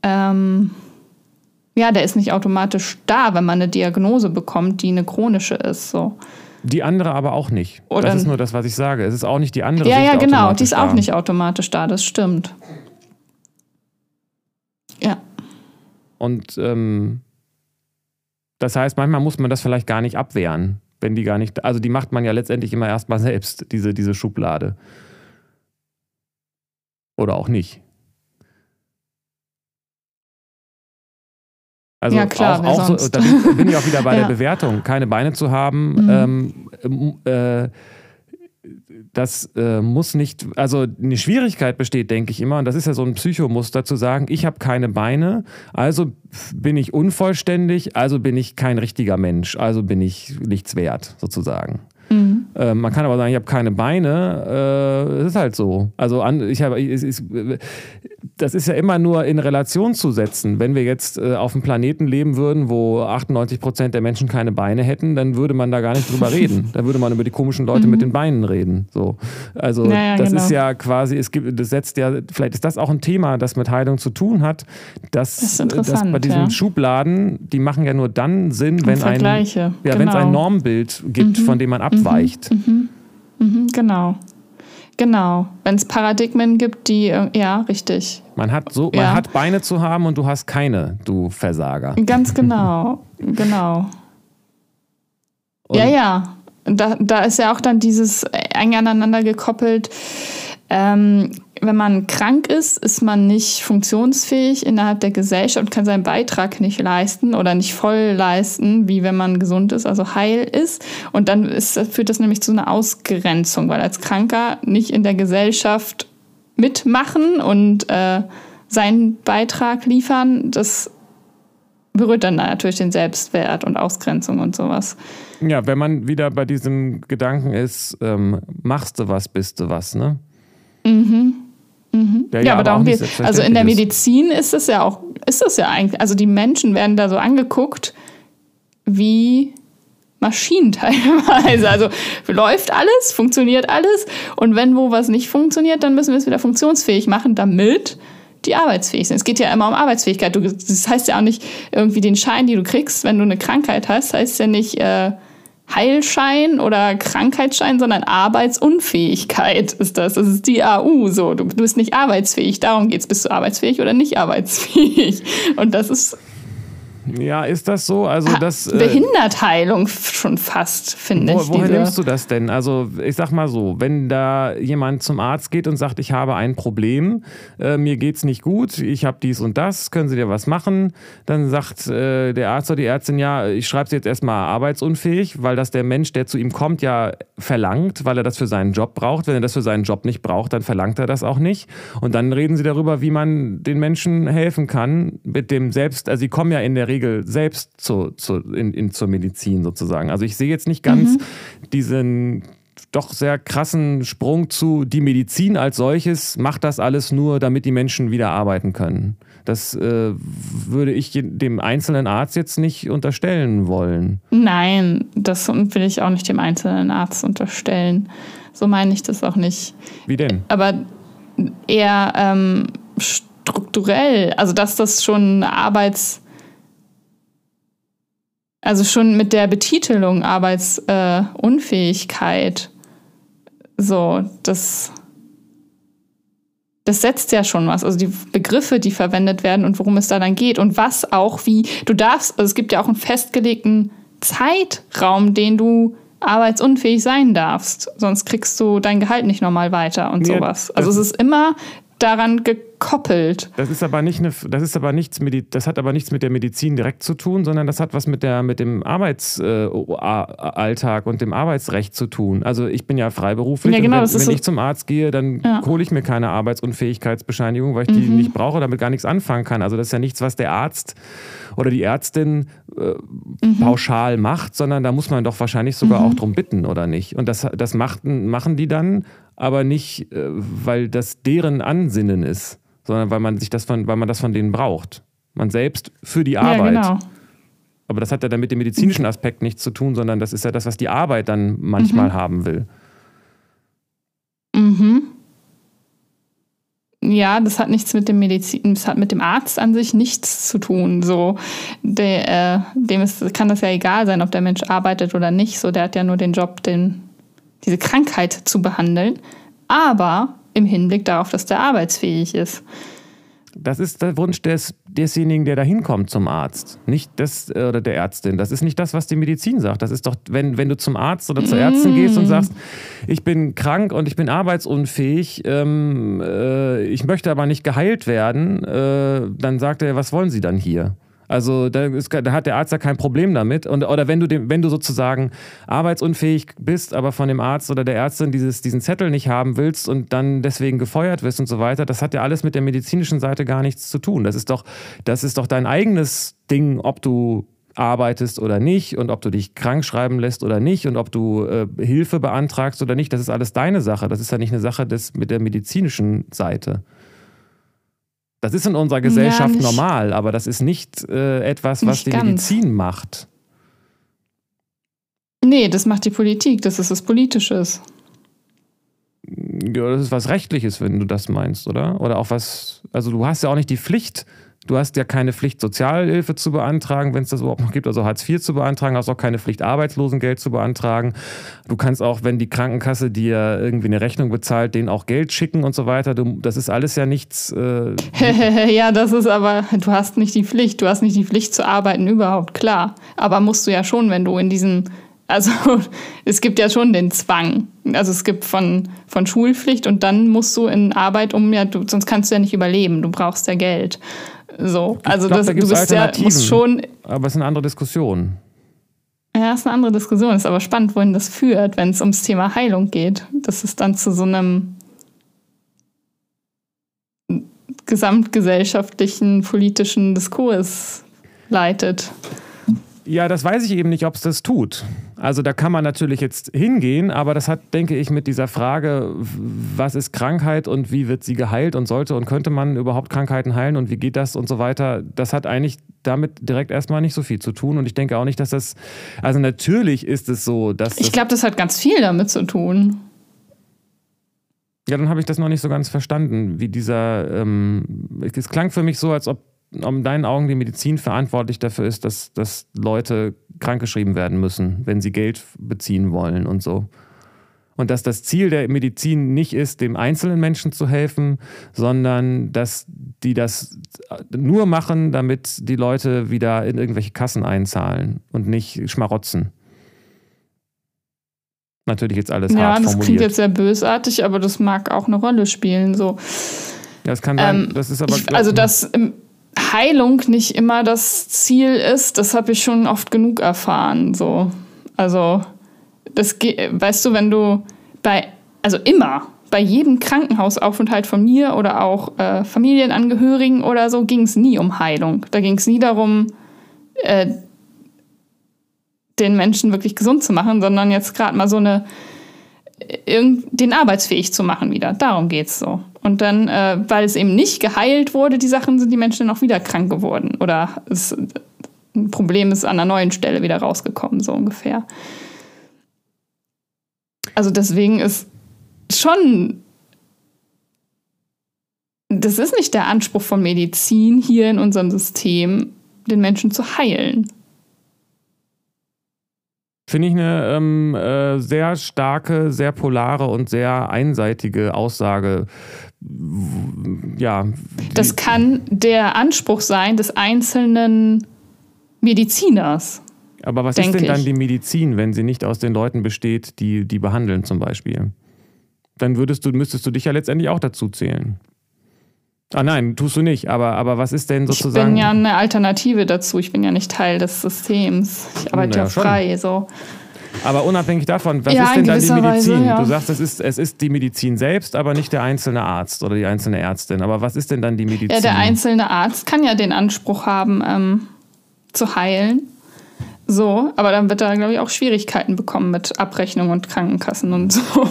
ähm, ja, der ist nicht automatisch da, wenn man eine Diagnose bekommt, die eine chronische ist, so. Die andere aber auch nicht. Oder das ist nur das, was ich sage. Es ist auch nicht die andere. Ja, ja, genau. Die ist da. auch nicht automatisch da. Das stimmt. Ja. Und ähm, das heißt, manchmal muss man das vielleicht gar nicht abwehren, wenn die gar nicht. Also die macht man ja letztendlich immer erstmal selbst, diese, diese Schublade. Oder auch nicht. Also ja, klar, auch, auch so, da bin, bin, ich auch wieder bei ja. der Bewertung. Keine Beine zu haben, mhm. ähm, äh, das äh, muss nicht, also eine Schwierigkeit besteht, denke ich immer, und das ist ja so ein Psychomuster, zu sagen, ich habe keine Beine, also bin ich unvollständig, also bin ich kein richtiger Mensch, also bin ich nichts wert, sozusagen. Mhm. Äh, man kann aber sagen, ich habe keine Beine. Äh, es ist halt so. Also an, ich habe, das ist ja immer nur in Relation zu setzen. Wenn wir jetzt äh, auf einem Planeten leben würden, wo 98 Prozent der Menschen keine Beine hätten, dann würde man da gar nicht drüber reden. Dann würde man über die komischen Leute mhm. mit den Beinen reden. So. Also naja, das genau. ist ja quasi, es gibt, das setzt ja, vielleicht ist das auch ein Thema, das mit Heilung zu tun hat, dass, das dass bei diesen ja. Schubladen, die machen ja nur dann Sinn, wenn ein, ja, genau. wenn es ein Normbild gibt, mhm. von dem man abweicht abweicht. Mhm. Mhm. mhm. Genau. Genau. Wenn es Paradigmen gibt, die, ja, richtig. Man hat so, man ja. hat Beine zu haben und du hast keine, du Versager. Ganz genau. genau. Und ja, ja. Da, da ist ja auch dann dieses eng aneinander gekoppelt. Ähm, wenn man krank ist, ist man nicht funktionsfähig innerhalb der Gesellschaft und kann seinen Beitrag nicht leisten oder nicht voll leisten, wie wenn man gesund ist, also heil ist. Und dann ist, führt das nämlich zu einer Ausgrenzung, weil als Kranker nicht in der Gesellschaft mitmachen und äh, seinen Beitrag liefern, das berührt dann natürlich den Selbstwert und Ausgrenzung und sowas. Ja, wenn man wieder bei diesem Gedanken ist, ähm, machst du was, bist du was, ne? Mhm. Mhm. Ja, ja, aber, aber darum geht es. Also in der Medizin ist es ja auch, ist es ja eigentlich, also die Menschen werden da so angeguckt wie Maschinen teilweise. Also läuft alles, funktioniert alles und wenn wo was nicht funktioniert, dann müssen wir es wieder funktionsfähig machen, damit die arbeitsfähig sind. Es geht ja immer um Arbeitsfähigkeit. Du, das heißt ja auch nicht irgendwie den Schein, den du kriegst, wenn du eine Krankheit hast, heißt ja nicht, äh, Heilschein oder Krankheitsschein, sondern Arbeitsunfähigkeit ist das. Das ist die AU so. Du, bist nicht arbeitsfähig. Darum geht es. Bist du arbeitsfähig oder nicht arbeitsfähig? Und das ist Ja, ist das so? Also das äh, Behindertheilung schon fast, finde wo, ich. Woher nimmst du das denn? Also ich sag mal so, wenn da jemand zum Arzt geht und sagt, ich habe ein Problem, äh, mir geht's nicht gut, ich habe dies und das, können Sie dir was machen? Dann sagt äh, der Arzt oder die Ärztin, ja, ich schreibe Sie jetzt erstmal arbeitsunfähig, weil das der Mensch, der zu ihm kommt, ja verlangt, weil er das für seinen Job braucht. Wenn er das für seinen Job nicht braucht, dann verlangt er das auch nicht. Und dann reden Sie darüber, wie man den Menschen helfen kann mit dem Selbst, also sie kommen ja in der Regel selbst zu, zu, in, in, zur Medizin sozusagen. Also ich sehe jetzt nicht ganz mhm. diesen doch sehr krassen Sprung zu, die Medizin als solches macht das alles nur, damit die Menschen wieder arbeiten können. Das äh, würde ich dem einzelnen Arzt jetzt nicht unterstellen wollen. Nein, das will ich auch nicht dem einzelnen Arzt unterstellen. So meine ich das auch nicht. Wie denn? Aber eher ähm, strukturell, also dass das schon Arbeits also schon mit der Betitelung Arbeitsunfähigkeit, äh, so, das, das setzt ja schon was. Also die Begriffe, die verwendet werden und worum es da dann geht und was auch wie, du darfst, also es gibt ja auch einen festgelegten Zeitraum, den du arbeitsunfähig sein darfst. Sonst kriegst du dein Gehalt nicht nochmal weiter und ja, sowas. Also es ist immer daran gekoppelt. Das ist aber nicht eine, das ist aber nichts das hat aber nichts mit der Medizin direkt zu tun, sondern das hat was mit der mit dem Arbeitsalltag äh, und dem Arbeitsrecht zu tun. Also ich bin ja freiberuflich ja, genau, wenn, wenn so ich zum Arzt gehe, dann ja. hole ich mir keine Arbeitsunfähigkeitsbescheinigung, weil ich die mhm. nicht brauche, damit gar nichts anfangen kann. Also das ist ja nichts, was der Arzt oder die Ärztin äh, mhm. pauschal macht, sondern da muss man doch wahrscheinlich sogar mhm. auch drum bitten, oder nicht? Und das, das machten, machen die dann aber nicht, äh, weil das deren Ansinnen ist, sondern weil man sich das von, weil man das von denen braucht. Man selbst für die Arbeit. Ja, genau. Aber das hat ja dann mit dem medizinischen Aspekt nichts zu tun, sondern das ist ja das, was die Arbeit dann manchmal mhm. haben will. Mhm. Ja, das hat nichts mit dem Medizin, das hat mit dem Arzt an sich nichts zu tun. So, der, äh, dem ist, kann das ja egal sein, ob der Mensch arbeitet oder nicht. So, der hat ja nur den Job, den diese Krankheit zu behandeln, aber im Hinblick darauf, dass der arbeitsfähig ist. Das ist der Wunsch des, desjenigen, der da hinkommt zum Arzt, nicht das äh, oder der Ärztin. Das ist nicht das, was die Medizin sagt. Das ist doch, wenn, wenn du zum Arzt oder zur Ärztin mm. gehst und sagst, ich bin krank und ich bin arbeitsunfähig, ähm, äh, ich möchte aber nicht geheilt werden, äh, dann sagt er, was wollen Sie dann hier? Also da, ist, da, hat der Arzt ja kein Problem damit. Und, oder wenn du, dem, wenn du sozusagen arbeitsunfähig bist, aber von dem Arzt oder der Ärztin dieses, diesen Zettel nicht haben willst und dann deswegen gefeuert wirst und so weiter, das hat ja alles mit der medizinischen Seite gar nichts zu tun. Das ist doch, das ist doch dein eigenes Ding, ob du arbeitest oder nicht und ob du dich krank schreiben lässt oder nicht und ob du äh, Hilfe beantragst oder nicht. Das ist alles deine Sache. Das ist ja nicht eine Sache des, mit der medizinischen Seite. Das ist in unserer Gesellschaft ja, normal, aber das ist nicht äh, etwas, was nicht die ganz. Medizin macht. Nee, das macht die Politik, das ist was Politisches. Ja, das ist was Rechtliches, wenn du das meinst, oder? Oder auch was, also du hast ja auch nicht die Pflicht, Du hast ja keine Pflicht, Sozialhilfe zu beantragen, wenn es das überhaupt noch gibt, also Hartz IV zu beantragen, hast auch keine Pflicht, Arbeitslosengeld zu beantragen. Du kannst auch, wenn die Krankenkasse dir irgendwie eine Rechnung bezahlt, denen auch Geld schicken und so weiter. Du, das ist alles ja nichts. Äh ja, das ist aber, du hast nicht die Pflicht, du hast nicht die Pflicht zu arbeiten, überhaupt, klar. Aber musst du ja schon, wenn du in diesen also es gibt ja schon den Zwang. Also es gibt von, von Schulpflicht und dann musst du in Arbeit um, ja, du, sonst kannst du ja nicht überleben, du brauchst ja Geld. So, also glaub, das, da du bist ja, musst schon. Aber es ist eine andere Diskussion. Ja, es ist eine andere Diskussion. Es ist aber spannend, wohin das führt, wenn es ums Thema Heilung geht. Dass es dann zu so einem gesamtgesellschaftlichen politischen Diskurs leitet. Ja, das weiß ich eben nicht, ob es das tut. Also da kann man natürlich jetzt hingehen, aber das hat, denke ich, mit dieser Frage, was ist Krankheit und wie wird sie geheilt und sollte und könnte man überhaupt Krankheiten heilen und wie geht das und so weiter, das hat eigentlich damit direkt erstmal nicht so viel zu tun. Und ich denke auch nicht, dass das, also natürlich ist es so, dass. Ich glaube, das hat ganz viel damit zu tun. Ja, dann habe ich das noch nicht so ganz verstanden, wie dieser, ähm, es klang für mich so, als ob in deinen Augen die Medizin verantwortlich dafür ist, dass, dass Leute krankgeschrieben werden müssen, wenn sie Geld beziehen wollen und so. Und dass das Ziel der Medizin nicht ist, dem einzelnen Menschen zu helfen, sondern dass die das nur machen, damit die Leute wieder in irgendwelche Kassen einzahlen und nicht schmarotzen. Natürlich jetzt alles ja, hart das formuliert. klingt jetzt sehr bösartig, aber das mag auch eine Rolle spielen. So. Ja, das kann sein. Ähm, das ist aber, ich, also, dass ähm, Heilung nicht immer das Ziel ist, das habe ich schon oft genug erfahren. So. Also, das weißt du, wenn du bei, also immer, bei jedem Krankenhausaufenthalt von mir oder auch äh, Familienangehörigen oder so, ging es nie um Heilung. Da ging es nie darum, äh, den Menschen wirklich gesund zu machen, sondern jetzt gerade mal so eine, den arbeitsfähig zu machen wieder. Darum geht es so. Und dann, äh, weil es eben nicht geheilt wurde, die Sachen, sind die Menschen dann auch wieder krank geworden. Oder es, ein Problem ist an einer neuen Stelle wieder rausgekommen, so ungefähr. Also deswegen ist schon, das ist nicht der Anspruch von Medizin hier in unserem System, den Menschen zu heilen. Finde ich eine ähm, äh, sehr starke, sehr polare und sehr einseitige Aussage. Ja. Das kann der Anspruch sein des einzelnen Mediziners. Aber was ist denn dann die Medizin, wenn sie nicht aus den Leuten besteht, die die behandeln zum Beispiel? Dann würdest du, müsstest du dich ja letztendlich auch dazu zählen. Ah nein, tust du nicht. Aber, aber was ist denn sozusagen. Ich bin ja eine Alternative dazu. Ich bin ja nicht Teil des Systems. Ich arbeite ja, ja frei. So. Aber unabhängig davon, was ja, ist denn dann die Medizin? Weise, ja. Du sagst, es ist, es ist die Medizin selbst, aber nicht der einzelne Arzt oder die einzelne Ärztin. Aber was ist denn dann die Medizin? Ja, der einzelne Arzt kann ja den Anspruch haben, ähm, zu heilen. So, aber dann wird er, glaube ich, auch Schwierigkeiten bekommen mit Abrechnung und Krankenkassen und so.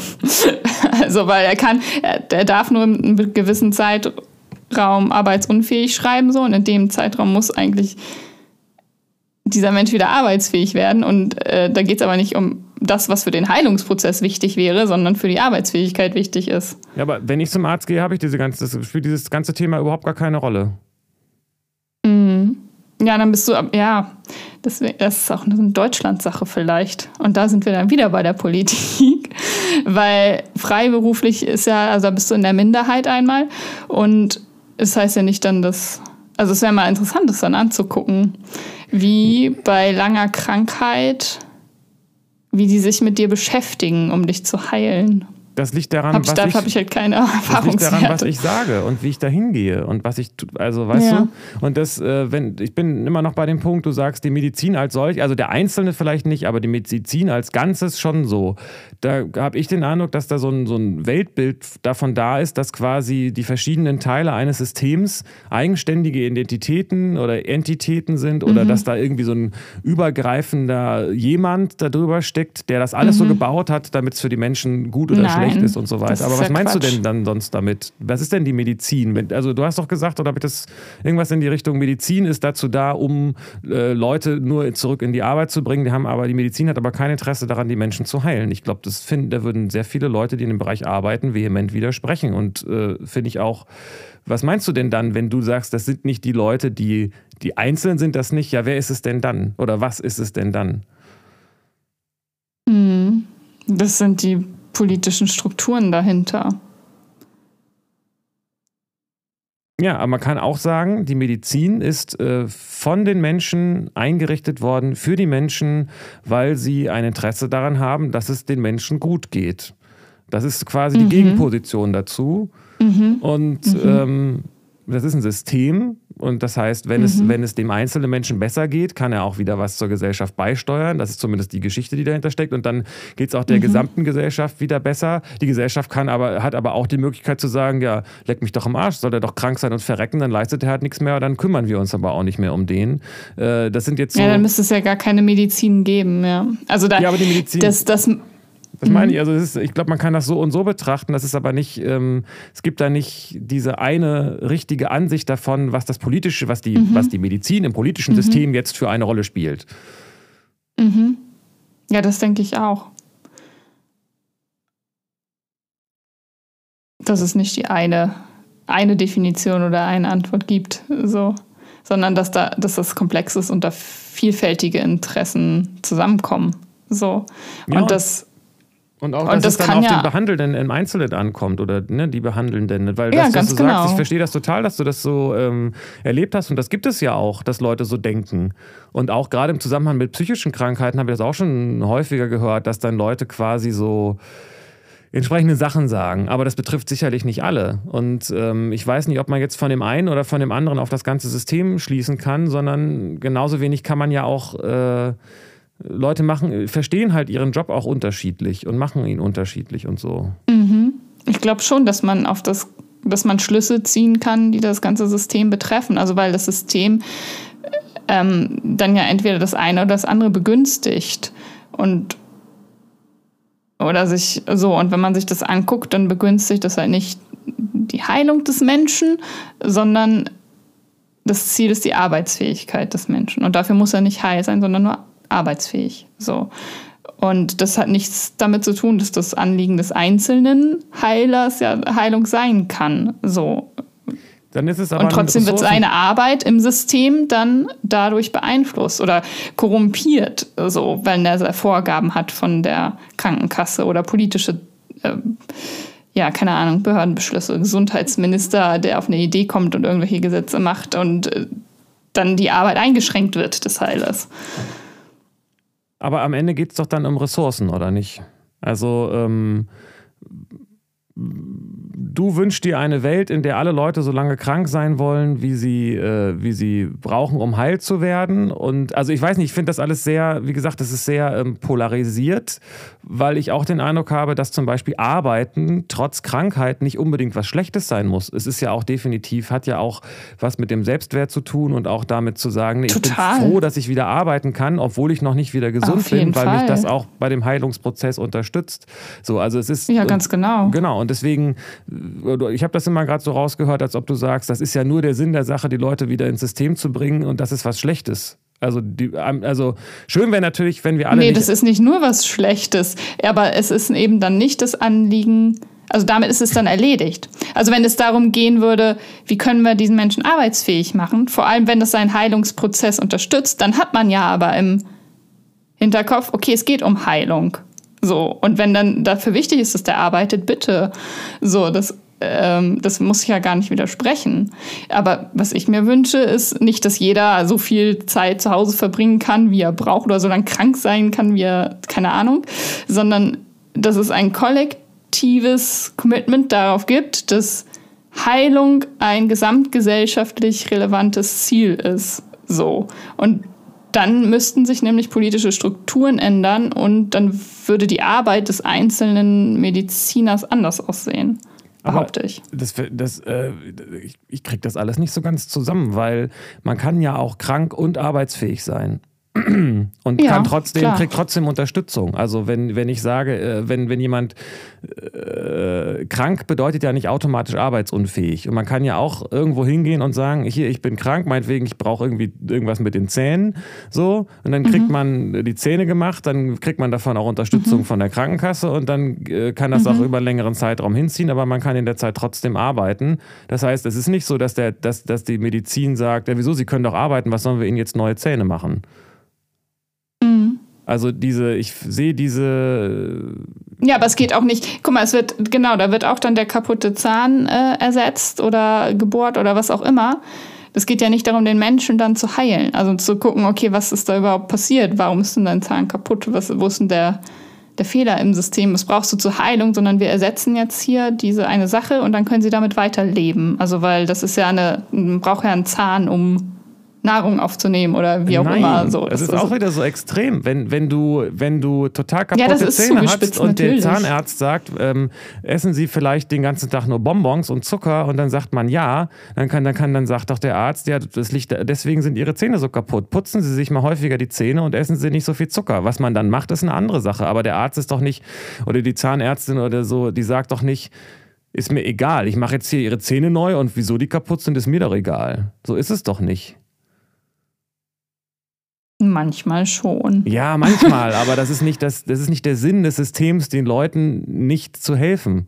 also, weil er kann, er, er darf nur in einem gewissen Zeitraum arbeitsunfähig schreiben, so, und in dem Zeitraum muss eigentlich dieser Mensch wieder arbeitsfähig werden. Und äh, da geht es aber nicht um das, was für den Heilungsprozess wichtig wäre, sondern für die Arbeitsfähigkeit wichtig ist. Ja, aber wenn ich zum Arzt gehe, habe ich diese ganze, das spielt dieses ganze Thema überhaupt gar keine Rolle. Mhm. Ja, dann bist du, ja, das, das ist auch eine Deutschland-Sache vielleicht. Und da sind wir dann wieder bei der Politik, weil freiberuflich ist ja, also da bist du in der Minderheit einmal. Und es heißt ja nicht dann, dass, also es wäre mal interessant, das dann anzugucken, wie bei langer Krankheit, wie die sich mit dir beschäftigen, um dich zu heilen. Das liegt daran, hab ich, was ich, habe ich halt keine. Das liegt daran, was ich sage und wie ich da hingehe und was ich, also weißt ja. du, und das, äh, wenn, ich bin immer noch bei dem Punkt, du sagst, die Medizin als solch, also der Einzelne vielleicht nicht, aber die Medizin als Ganzes schon so. Da habe ich den Eindruck, dass da so ein, so ein Weltbild davon da ist, dass quasi die verschiedenen Teile eines Systems eigenständige Identitäten oder Entitäten sind oder mhm. dass da irgendwie so ein übergreifender jemand darüber steckt, der das alles mhm. so gebaut hat, damit es für die Menschen gut oder Nein. Schlecht ist und so weiter. Aber was meinst Quatsch. du denn dann sonst damit? Was ist denn die Medizin? Also du hast doch gesagt, oder habe ich das irgendwas in die Richtung Medizin ist dazu da, um äh, Leute nur zurück in die Arbeit zu bringen. Die haben aber die Medizin hat aber kein Interesse daran, die Menschen zu heilen. Ich glaube, das finden, da würden sehr viele Leute, die in dem Bereich arbeiten, vehement widersprechen. Und äh, finde ich auch. Was meinst du denn dann, wenn du sagst, das sind nicht die Leute, die die Einzelnen sind, das nicht? Ja, wer ist es denn dann? Oder was ist es denn dann? Hm. Das sind die politischen Strukturen dahinter. Ja, aber man kann auch sagen, die Medizin ist äh, von den Menschen eingerichtet worden für die Menschen, weil sie ein Interesse daran haben, dass es den Menschen gut geht. Das ist quasi mhm. die Gegenposition dazu. Mhm. Und mhm. Ähm, das ist ein System, und das heißt, wenn, mhm. es, wenn es dem einzelnen Menschen besser geht, kann er auch wieder was zur Gesellschaft beisteuern. Das ist zumindest die Geschichte, die dahinter steckt. Und dann geht es auch der mhm. gesamten Gesellschaft wieder besser. Die Gesellschaft kann aber, hat aber auch die Möglichkeit zu sagen, ja, leck mich doch am Arsch, soll er doch krank sein und verrecken, dann leistet er halt nichts mehr, dann kümmern wir uns aber auch nicht mehr um den. Äh, das sind jetzt so Ja, dann müsste es ja gar keine Medizin geben, ja. Also da, ja, aber die Medizin. Das, das, das mhm. meine ich, also ist, ich glaube, man kann das so und so betrachten. Das ist aber nicht, ähm, es gibt da nicht diese eine richtige Ansicht davon, was das politische, was die, mhm. was die Medizin im politischen mhm. System jetzt für eine Rolle spielt. Mhm. Ja, das denke ich auch. Dass es nicht die eine, eine Definition oder eine Antwort gibt, so, sondern dass, da, dass das komplex ist und da vielfältige Interessen zusammenkommen. So. Und ja. das Und auch, dass und das es dann auf ja den Behandelnden im Einzelnen ankommt oder ne, die Behandelnden. Weil ja, das, was du genau. sagst, ich verstehe das total, dass du das so ähm, erlebt hast. Und das gibt es ja auch, dass Leute so denken. Und auch gerade im Zusammenhang mit psychischen Krankheiten habe ich das auch schon häufiger gehört, dass dann Leute quasi so entsprechende Sachen sagen. Aber das betrifft sicherlich nicht alle. Und ähm, ich weiß nicht, ob man jetzt von dem einen oder von dem anderen auf das ganze System schließen kann, sondern genauso wenig kann man ja auch. Äh, Leute machen, verstehen halt ihren Job auch unterschiedlich und machen ihn unterschiedlich und so. Mhm. Ich glaube schon, dass man auf das, dass man Schlüsse ziehen kann, die das ganze System betreffen. Also weil das System ähm, dann ja entweder das eine oder das andere begünstigt. Und oder sich so, und wenn man sich das anguckt, dann begünstigt das halt nicht die Heilung des Menschen, sondern das Ziel ist die Arbeitsfähigkeit des Menschen. Und dafür muss er nicht heil sein, sondern nur arbeitsfähig. So. Und das hat nichts damit zu tun, dass das Anliegen des einzelnen Heilers ja Heilung sein kann. So. Dann ist es aber und trotzdem wird seine Arbeit im System dann dadurch beeinflusst oder korrumpiert, so, weil er Vorgaben hat von der Krankenkasse oder politische, äh, ja, keine Ahnung, Behördenbeschlüsse, Gesundheitsminister, der auf eine Idee kommt und irgendwelche Gesetze macht und äh, dann die Arbeit eingeschränkt wird des Heilers. Aber am Ende geht es doch dann um Ressourcen, oder nicht? Also ähm, du wünschst dir eine Welt, in der alle Leute so lange krank sein wollen, wie sie, äh, wie sie brauchen, um heil zu werden. Und also ich weiß nicht, ich finde das alles sehr, wie gesagt, das ist sehr ähm, polarisiert, weil ich auch den Eindruck habe, dass zum Beispiel Arbeiten trotz Krankheit nicht unbedingt was Schlechtes sein muss. Es ist ja auch definitiv, hat ja auch was mit dem Selbstwert zu tun und auch damit zu sagen, nee, ich bin froh, dass ich wieder arbeiten kann, obwohl ich noch nicht wieder gesund bin, weil Fall. mich das auch bei dem Heilungsprozess unterstützt. So, also es ist ja ganz genau. Genau und deswegen ich habe das immer gerade so rausgehört, als ob du sagst, das ist ja nur der Sinn der Sache, die Leute wieder ins System zu bringen und das ist was Schlechtes. Also, die, also schön wäre natürlich, wenn wir alle. Nee, das ist nicht nur was Schlechtes, aber es ist eben dann nicht das Anliegen. Also damit ist es dann erledigt. Also wenn es darum gehen würde, wie können wir diesen Menschen arbeitsfähig machen, vor allem wenn es seinen Heilungsprozess unterstützt, dann hat man ja aber im Hinterkopf, okay, es geht um Heilung. So, und wenn dann dafür wichtig ist, dass der arbeitet, bitte. So, das, ähm, das muss ich ja gar nicht widersprechen. Aber was ich mir wünsche, ist nicht, dass jeder so viel Zeit zu Hause verbringen kann, wie er braucht, oder so lange krank sein kann, wie er, keine Ahnung, sondern dass es ein kollektives Commitment darauf gibt, dass Heilung ein gesamtgesellschaftlich relevantes Ziel ist. So. Und dann müssten sich nämlich politische Strukturen ändern und dann würde die Arbeit des einzelnen Mediziners anders aussehen. Behaupte ich. Das, das, äh, ich, ich kriege das alles nicht so ganz zusammen, weil man kann ja auch krank und arbeitsfähig sein. und ja, kann trotzdem, klar. kriegt trotzdem Unterstützung. Also wenn, wenn ich sage, äh, wenn, wenn jemand äh, krank bedeutet ja nicht automatisch arbeitsunfähig. Und man kann ja auch irgendwo hingehen und sagen, hier, ich bin krank, meinetwegen, ich brauche irgendwie irgendwas mit den Zähnen. So, und dann kriegt mhm. man die Zähne gemacht, dann kriegt man davon auch Unterstützung mhm. von der Krankenkasse und dann äh, kann das mhm. auch über einen längeren Zeitraum hinziehen, aber man kann in der Zeit trotzdem arbeiten. Das heißt, es ist nicht so, dass, der, dass, dass die Medizin sagt, ja, wieso, Sie können doch arbeiten, was sollen wir Ihnen jetzt neue Zähne machen? Also diese, ich sehe diese. Ja, aber es geht auch nicht. Guck mal, es wird, genau, da wird auch dann der kaputte Zahn äh, ersetzt oder gebohrt oder was auch immer. Es geht ja nicht darum, den Menschen dann zu heilen. Also zu gucken, okay, was ist da überhaupt passiert? Warum ist denn dein Zahn kaputt? Was, wo ist denn der, der Fehler im System? Was brauchst du zur Heilung? Sondern wir ersetzen jetzt hier diese eine Sache und dann können sie damit weiterleben. Also, weil das ist ja eine, man braucht ja einen Zahn, um Nahrung aufzunehmen oder wie auch Nein, immer. So, das, das ist auch wieder so extrem, wenn, wenn, du, wenn du total kaputte ja, Zähne hast und natürlich. der Zahnarzt sagt, ähm, essen Sie vielleicht den ganzen Tag nur Bonbons und Zucker und dann sagt man ja, dann kann dann, kann, dann sagt doch der Arzt, ja, das liegt, deswegen sind Ihre Zähne so kaputt. Putzen Sie sich mal häufiger die Zähne und essen Sie nicht so viel Zucker. Was man dann macht, ist eine andere Sache. Aber der Arzt ist doch nicht, oder die Zahnärztin oder so, die sagt doch nicht, ist mir egal, ich mache jetzt hier Ihre Zähne neu und wieso die kaputt sind, ist mir doch egal. So ist es doch nicht. Manchmal schon. Ja, manchmal, aber das ist, nicht das, das ist nicht der Sinn des Systems, den Leuten nicht zu helfen.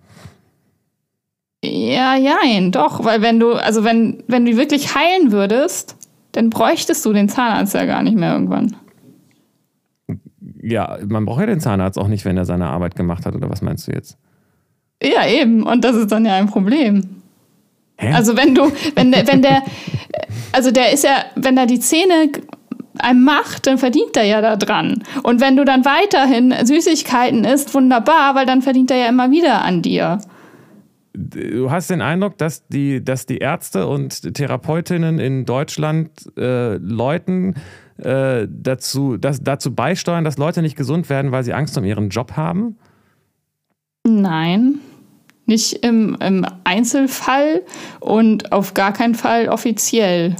Ja, ja, doch, weil wenn du, also wenn, wenn du wirklich heilen würdest, dann bräuchtest du den Zahnarzt ja gar nicht mehr irgendwann. Ja, man braucht ja den Zahnarzt auch nicht, wenn er seine Arbeit gemacht hat, oder was meinst du jetzt? Ja, eben. Und das ist dann ja ein Problem. Hä? Also wenn du, wenn der, wenn der, also der ist ja, wenn er die Zähne einem macht, dann verdient er ja da dran. Und wenn du dann weiterhin Süßigkeiten isst, wunderbar, weil dann verdient er ja immer wieder an dir. Du hast den Eindruck, dass die, dass die Ärzte und Therapeutinnen in Deutschland äh, Leuten äh, dazu, das, dazu beisteuern, dass Leute nicht gesund werden, weil sie Angst um ihren Job haben? Nein, nicht im, im Einzelfall und auf gar keinen Fall offiziell.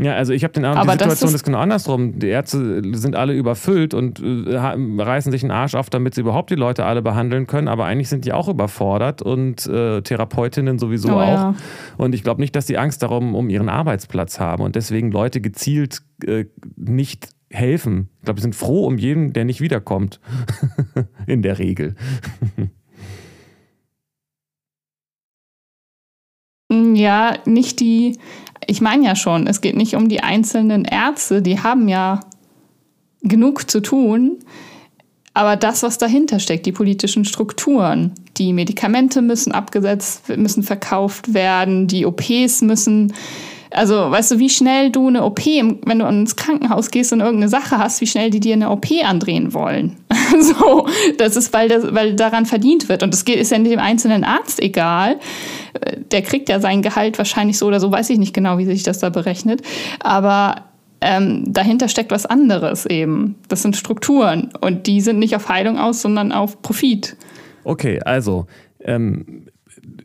Ja, also ich habe den Eindruck, die Situation ist, ist, genau andersrum. Die Ärzte sind alle überfüllt und äh, reißen sich einen Arsch auf, damit sie überhaupt die Leute alle behandeln können. Aber eigentlich sind die auch überfordert und äh, Therapeutinnen sowieso oh, auch. Ja. Und ich glaube nicht, dass sie Angst darum um ihren Arbeitsplatz haben und deswegen Leute gezielt äh, nicht helfen. Ich glaube, sie sind froh um jeden, der nicht wiederkommt. In der Regel. Ja, nicht die, ich meine ja schon, es geht nicht um die einzelnen Ärzte, die haben ja genug zu tun, aber das, was dahinter steckt, die politischen Strukturen, die Medikamente müssen abgesetzt, müssen verkauft werden, die OPs müssen also, weißt du, wie schnell du eine OP, wenn du ins Krankenhaus gehst und irgendeine Sache hast, wie schnell die dir eine OP andrehen wollen. so, das ist, weil, das, weil daran verdient wird. Und das ist ja dem einzelnen Arzt egal. Der kriegt ja sein Gehalt wahrscheinlich so oder so, weiß ich nicht genau, wie sich das da berechnet. Aber ähm, dahinter steckt was anderes eben. Das sind Strukturen und die sind nicht auf Heilung aus, sondern auf Profit. Okay, also ähm,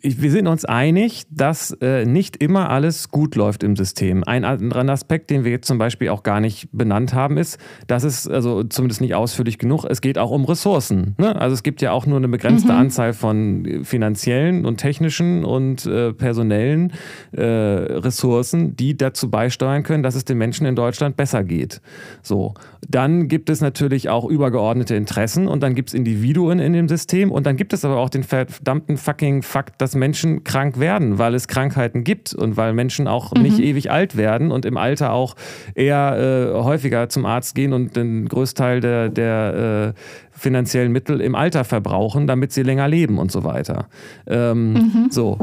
wir sind uns einig, dass äh, nicht immer alles gut läuft im System. Ein anderer Aspekt, den wir jetzt zum Beispiel auch gar nicht benannt haben, ist, dass es, also zumindest nicht ausführlich genug, es geht auch um Ressourcen. Ne? Also es gibt ja auch nur eine begrenzte mhm. Anzahl von finanziellen und technischen und äh, personellen äh, Ressourcen, die dazu beisteuern können, dass es den Menschen in Deutschland besser geht. So. Dann gibt es natürlich auch übergeordnete Interessen und dann gibt es Individuen in dem System und dann gibt es aber auch den verdammten fucking Fakt, dass Menschen krank werden, weil es Krankheiten gibt und weil Menschen auch mhm. nicht ewig alt werden und im Alter auch eher äh, häufiger zum Arzt gehen und den Größteil der, der äh, finanziellen Mittel im Alter verbrauchen, damit sie länger leben und so weiter. Ähm, mhm. So,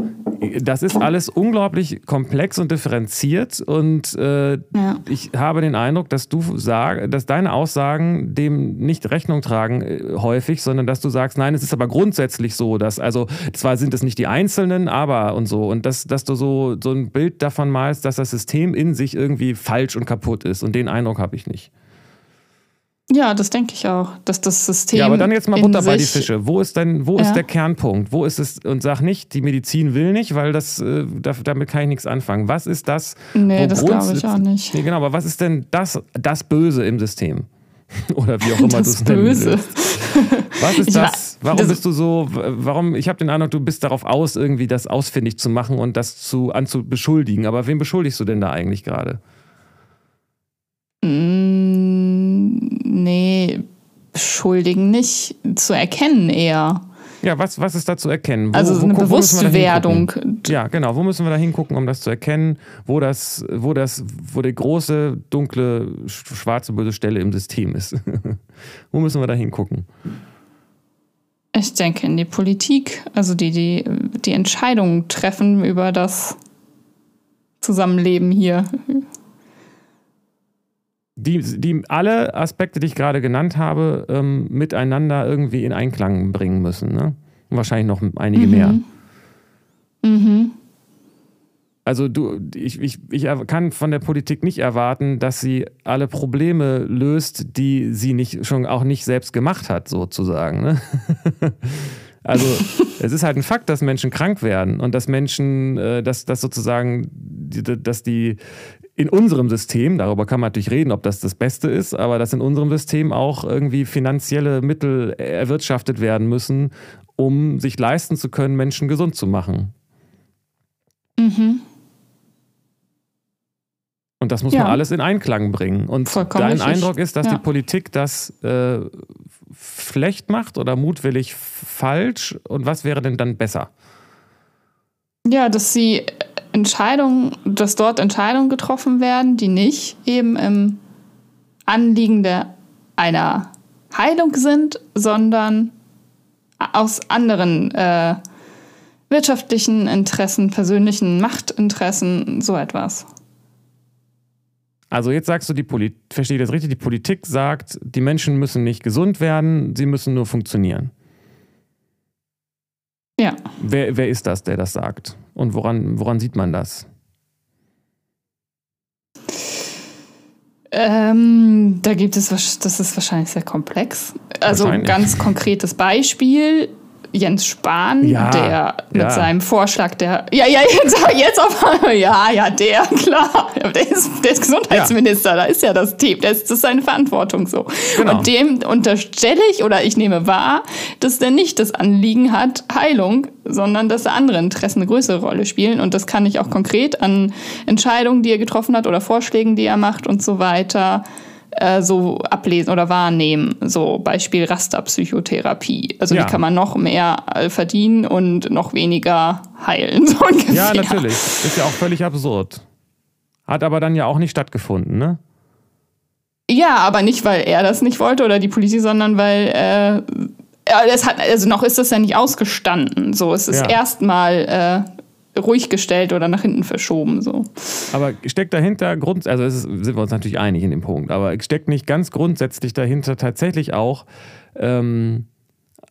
das ist alles unglaublich komplex und differenziert und äh, ja. ich habe den Eindruck, dass du sag, dass deine Aussagen dem nicht Rechnung tragen äh, häufig, sondern dass du sagst, nein, es ist aber grundsätzlich so, dass also zwar sind es nicht die Einzelnen, aber und so und dass, dass du so so ein Bild davon malst, dass das System in sich irgendwie falsch und kaputt ist und den Eindruck habe ich nicht. Ja, das denke ich auch, dass das System. Ja, aber dann jetzt mal Butter bei die Fische. Wo ist denn, wo ja. ist der Kernpunkt? Wo ist es, und sag nicht, die Medizin will nicht, weil das, äh, damit kann ich nichts anfangen. Was ist das? Nee, das glaube ich auch nicht. Nee, genau, aber was ist denn das, das Böse im System? Oder wie auch immer du es nennen Böse. Was ist das? Warum das bist du so, warum, ich habe den Eindruck, du bist darauf aus, irgendwie das ausfindig zu machen und das zu, anzubeschuldigen. Aber wen beschuldigst du denn da eigentlich gerade? Nee, beschuldigen nicht, zu erkennen eher. Ja, was, was ist da zu erkennen? Wo, also eine wo, Bewusstwerdung. Ja, genau. Wo müssen wir da hingucken, um das zu erkennen, wo das, wo das, wo die große, dunkle, schwarze, böse Stelle im System ist? wo müssen wir da hingucken? Ich denke in die Politik, also die, die, die Entscheidungen treffen über das Zusammenleben hier die, die alle Aspekte, die ich gerade genannt habe, ähm, miteinander irgendwie in Einklang bringen müssen. Ne? Wahrscheinlich noch einige mhm. mehr. Mhm. Also du, ich, ich, ich kann von der Politik nicht erwarten, dass sie alle Probleme löst, die sie nicht schon auch nicht selbst gemacht hat, sozusagen. Ne? Also es ist halt ein Fakt, dass Menschen krank werden und dass Menschen, äh, dass, dass sozusagen, dass die in unserem System, darüber kann man natürlich reden, ob das das Beste ist, aber dass in unserem System auch irgendwie finanzielle Mittel erwirtschaftet werden müssen, um sich leisten zu können, Menschen gesund zu machen. Mhm. Und das muss ja. man alles in Einklang bringen. Und Vollkommen dein richtig. Eindruck ist, dass ja. die Politik das äh, schlecht macht oder mutwillig falsch. Und was wäre denn dann besser? Ja, dass sie Entscheidungen, dass dort Entscheidungen getroffen werden, die nicht eben im Anliegen der, einer Heilung sind, sondern aus anderen äh, wirtschaftlichen Interessen, persönlichen Machtinteressen, so etwas. Also jetzt sagst du, die Politik, verstehe ich das richtig, die Politik sagt, die Menschen müssen nicht gesund werden, sie müssen nur funktionieren. Ja. Wer, wer ist das, der das sagt? Und woran, woran sieht man das? Ähm, da gibt es, das ist wahrscheinlich sehr komplex. Also ganz konkretes Beispiel. Jens Spahn, ja, der mit ja. seinem Vorschlag, der, ja, ja, jetzt, jetzt auf einmal, ja, ja, der, klar, der ist, der ist Gesundheitsminister, ja. da ist ja das Thema, das ist seine Verantwortung so. Genau. Und dem unterstelle ich oder ich nehme wahr, dass der nicht das Anliegen hat, Heilung, sondern dass andere Interessen eine größere Rolle spielen. Und das kann ich auch konkret an Entscheidungen, die er getroffen hat oder Vorschlägen, die er macht und so weiter äh, so ablesen oder wahrnehmen. So Beispiel Rasterpsychotherapie. Also ja. wie kann man noch mehr äh, verdienen und noch weniger heilen. So ja, natürlich. Ist ja auch völlig absurd. Hat aber dann ja auch nicht stattgefunden, ne? Ja, aber nicht, weil er das nicht wollte oder die Politik, sondern weil äh, es hat, also noch ist das ja nicht ausgestanden. So, es ist ja. erstmal äh, ruhig gestellt oder nach hinten verschoben. So. Aber steckt dahinter, Grund, also ist, sind wir uns natürlich einig in dem Punkt, aber steckt nicht ganz grundsätzlich dahinter tatsächlich auch ähm,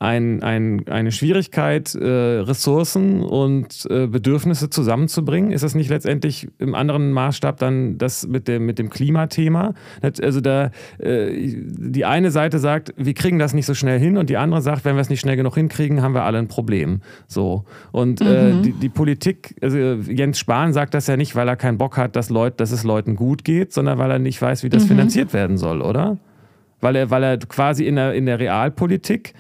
ein, ein, eine Schwierigkeit, äh, Ressourcen und äh, Bedürfnisse zusammenzubringen? Ist das nicht letztendlich im anderen Maßstab dann das mit dem, mit dem Klimathema? Also da äh, die eine Seite sagt, wir kriegen das nicht so schnell hin und die andere sagt, wenn wir es nicht schnell genug hinkriegen, haben wir alle ein Problem. So. Und äh, mhm. die, die Politik, also Jens Spahn sagt das ja nicht, weil er keinen Bock hat, dass, Leut, dass es Leuten gut geht, sondern weil er nicht weiß, wie das mhm. finanziert werden soll, oder? Weil er, weil er quasi in der, in der Realpolitik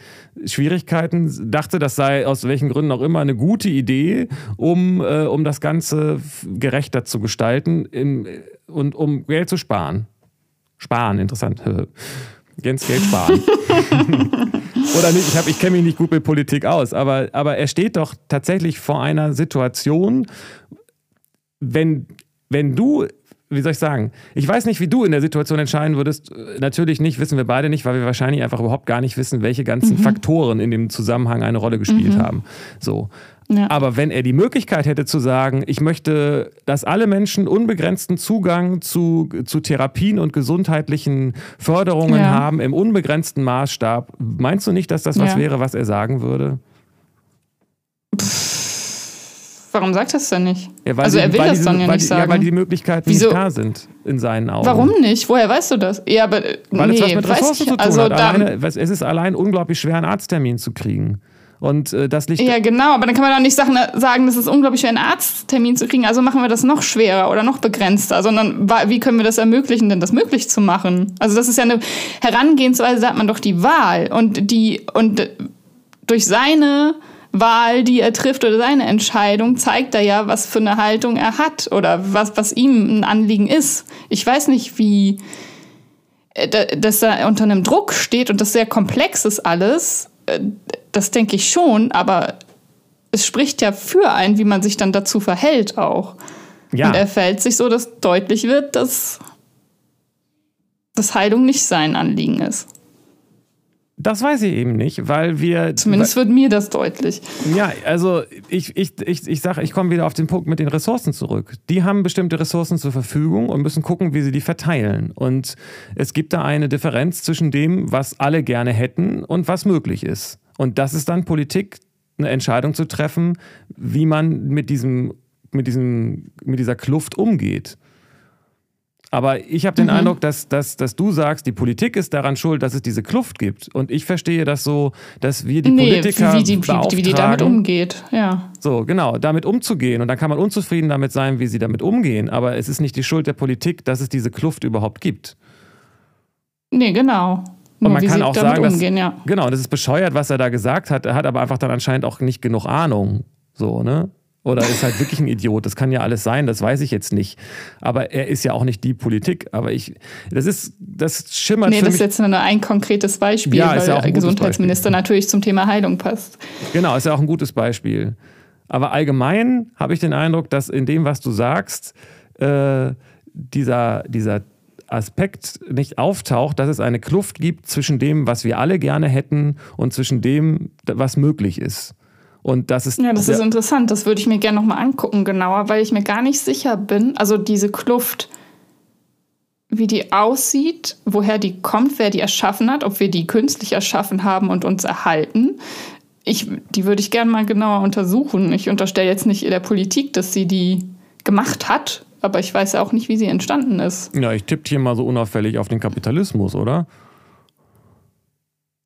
Schwierigkeiten dachte, das sei aus welchen Gründen auch immer eine gute Idee, um, äh, um das Ganze gerechter zu gestalten im, und um Geld zu sparen. Sparen, interessant. Jens Geld sparen. Oder nicht, ich, ich kenne mich nicht gut mit Politik aus, aber, aber er steht doch tatsächlich vor einer Situation, wenn, wenn du wie soll ich sagen? Ich weiß nicht, wie du in der Situation entscheiden würdest. Natürlich nicht, wissen wir beide nicht, weil wir wahrscheinlich einfach überhaupt gar nicht wissen, welche ganzen mhm. Faktoren in dem Zusammenhang eine Rolle gespielt mhm. haben. So. Ja. Aber wenn er die Möglichkeit hätte zu sagen, ich möchte, dass alle Menschen unbegrenzten Zugang zu, zu Therapien und gesundheitlichen Förderungen ja. haben im unbegrenzten Maßstab, meinst du nicht, dass das was ja. wäre, was er sagen würde? Warum sagt er es denn nicht? Ja, also er will das diese, dann ja nicht die, sagen. Ja, weil die Möglichkeiten Wieso? nicht da sind in seinen Augen. Warum nicht? Woher weißt du das? Ja, aber weil nee, es was mit Ressourcen zu tun also hat. Alleine, es ist allein unglaublich schwer, einen Arzttermin zu kriegen. Und äh, das liegt. Ja, genau, aber dann kann man doch nicht sagen, sagen, das ist unglaublich schwer, einen Arzttermin zu kriegen. Also machen wir das noch schwerer oder noch begrenzter, sondern wie können wir das ermöglichen, denn das möglich zu machen? Also das ist ja eine Herangehensweise, da hat man doch die Wahl und die und durch seine Wahl, die er trifft oder seine Entscheidung, zeigt er ja, was für eine Haltung er hat oder was, was ihm ein Anliegen ist. Ich weiß nicht, wie, äh, dass er unter einem Druck steht und das sehr komplex ist alles. Äh, das denke ich schon, aber es spricht ja für einen, wie man sich dann dazu verhält auch. Ja. Und er verhält sich so, dass deutlich wird, dass, dass Heilung nicht sein Anliegen ist. Das weiß ich eben nicht, weil wir. Zumindest wird mir das deutlich. Ja, also ich, ich, ich, ich sage, ich komme wieder auf den Punkt mit den Ressourcen zurück. Die haben bestimmte Ressourcen zur Verfügung und müssen gucken, wie sie die verteilen. Und es gibt da eine Differenz zwischen dem, was alle gerne hätten und was möglich ist. Und das ist dann Politik, eine Entscheidung zu treffen, wie man mit diesem, mit diesem, mit dieser Kluft umgeht. Aber ich habe den mhm. Eindruck, dass, dass, dass du sagst, die Politik ist daran schuld, dass es diese Kluft gibt. Und ich verstehe das so, dass wir die nee, Politiker wie die, wie, wie die damit umgeht, ja. So, genau, damit umzugehen. Und dann kann man unzufrieden damit sein, wie sie damit umgehen. Aber es ist nicht die Schuld der Politik, dass es diese Kluft überhaupt gibt. Nee, genau. Nur und man kann auch sagen, umgehen, dass, ja. genau, das ist bescheuert, was er da gesagt hat. Er hat aber einfach dann anscheinend auch nicht genug Ahnung. So, ne? Oder ist halt wirklich ein Idiot. Das kann ja alles sein, das weiß ich jetzt nicht. Aber er ist ja auch nicht die Politik. Aber ich, das ist, das schimmert. Nee, für das mich. ist jetzt nur ein konkretes Beispiel, ja, weil ja der Gesundheitsminister Beispiel. natürlich zum Thema Heilung passt. Genau, ist ja auch ein gutes Beispiel. Aber allgemein habe ich den Eindruck, dass in dem, was du sagst, äh, dieser, dieser Aspekt nicht auftaucht, dass es eine Kluft gibt zwischen dem, was wir alle gerne hätten und zwischen dem, was möglich ist. Und das ist ja, das ist interessant. Das würde ich mir gerne nochmal angucken, genauer, weil ich mir gar nicht sicher bin. Also diese Kluft, wie die aussieht, woher die kommt, wer die erschaffen hat, ob wir die künstlich erschaffen haben und uns erhalten. Ich, die würde ich gerne mal genauer untersuchen. Ich unterstelle jetzt nicht der Politik, dass sie die gemacht hat, aber ich weiß auch nicht, wie sie entstanden ist. Ja, ich tippe hier mal so unauffällig auf den Kapitalismus, oder?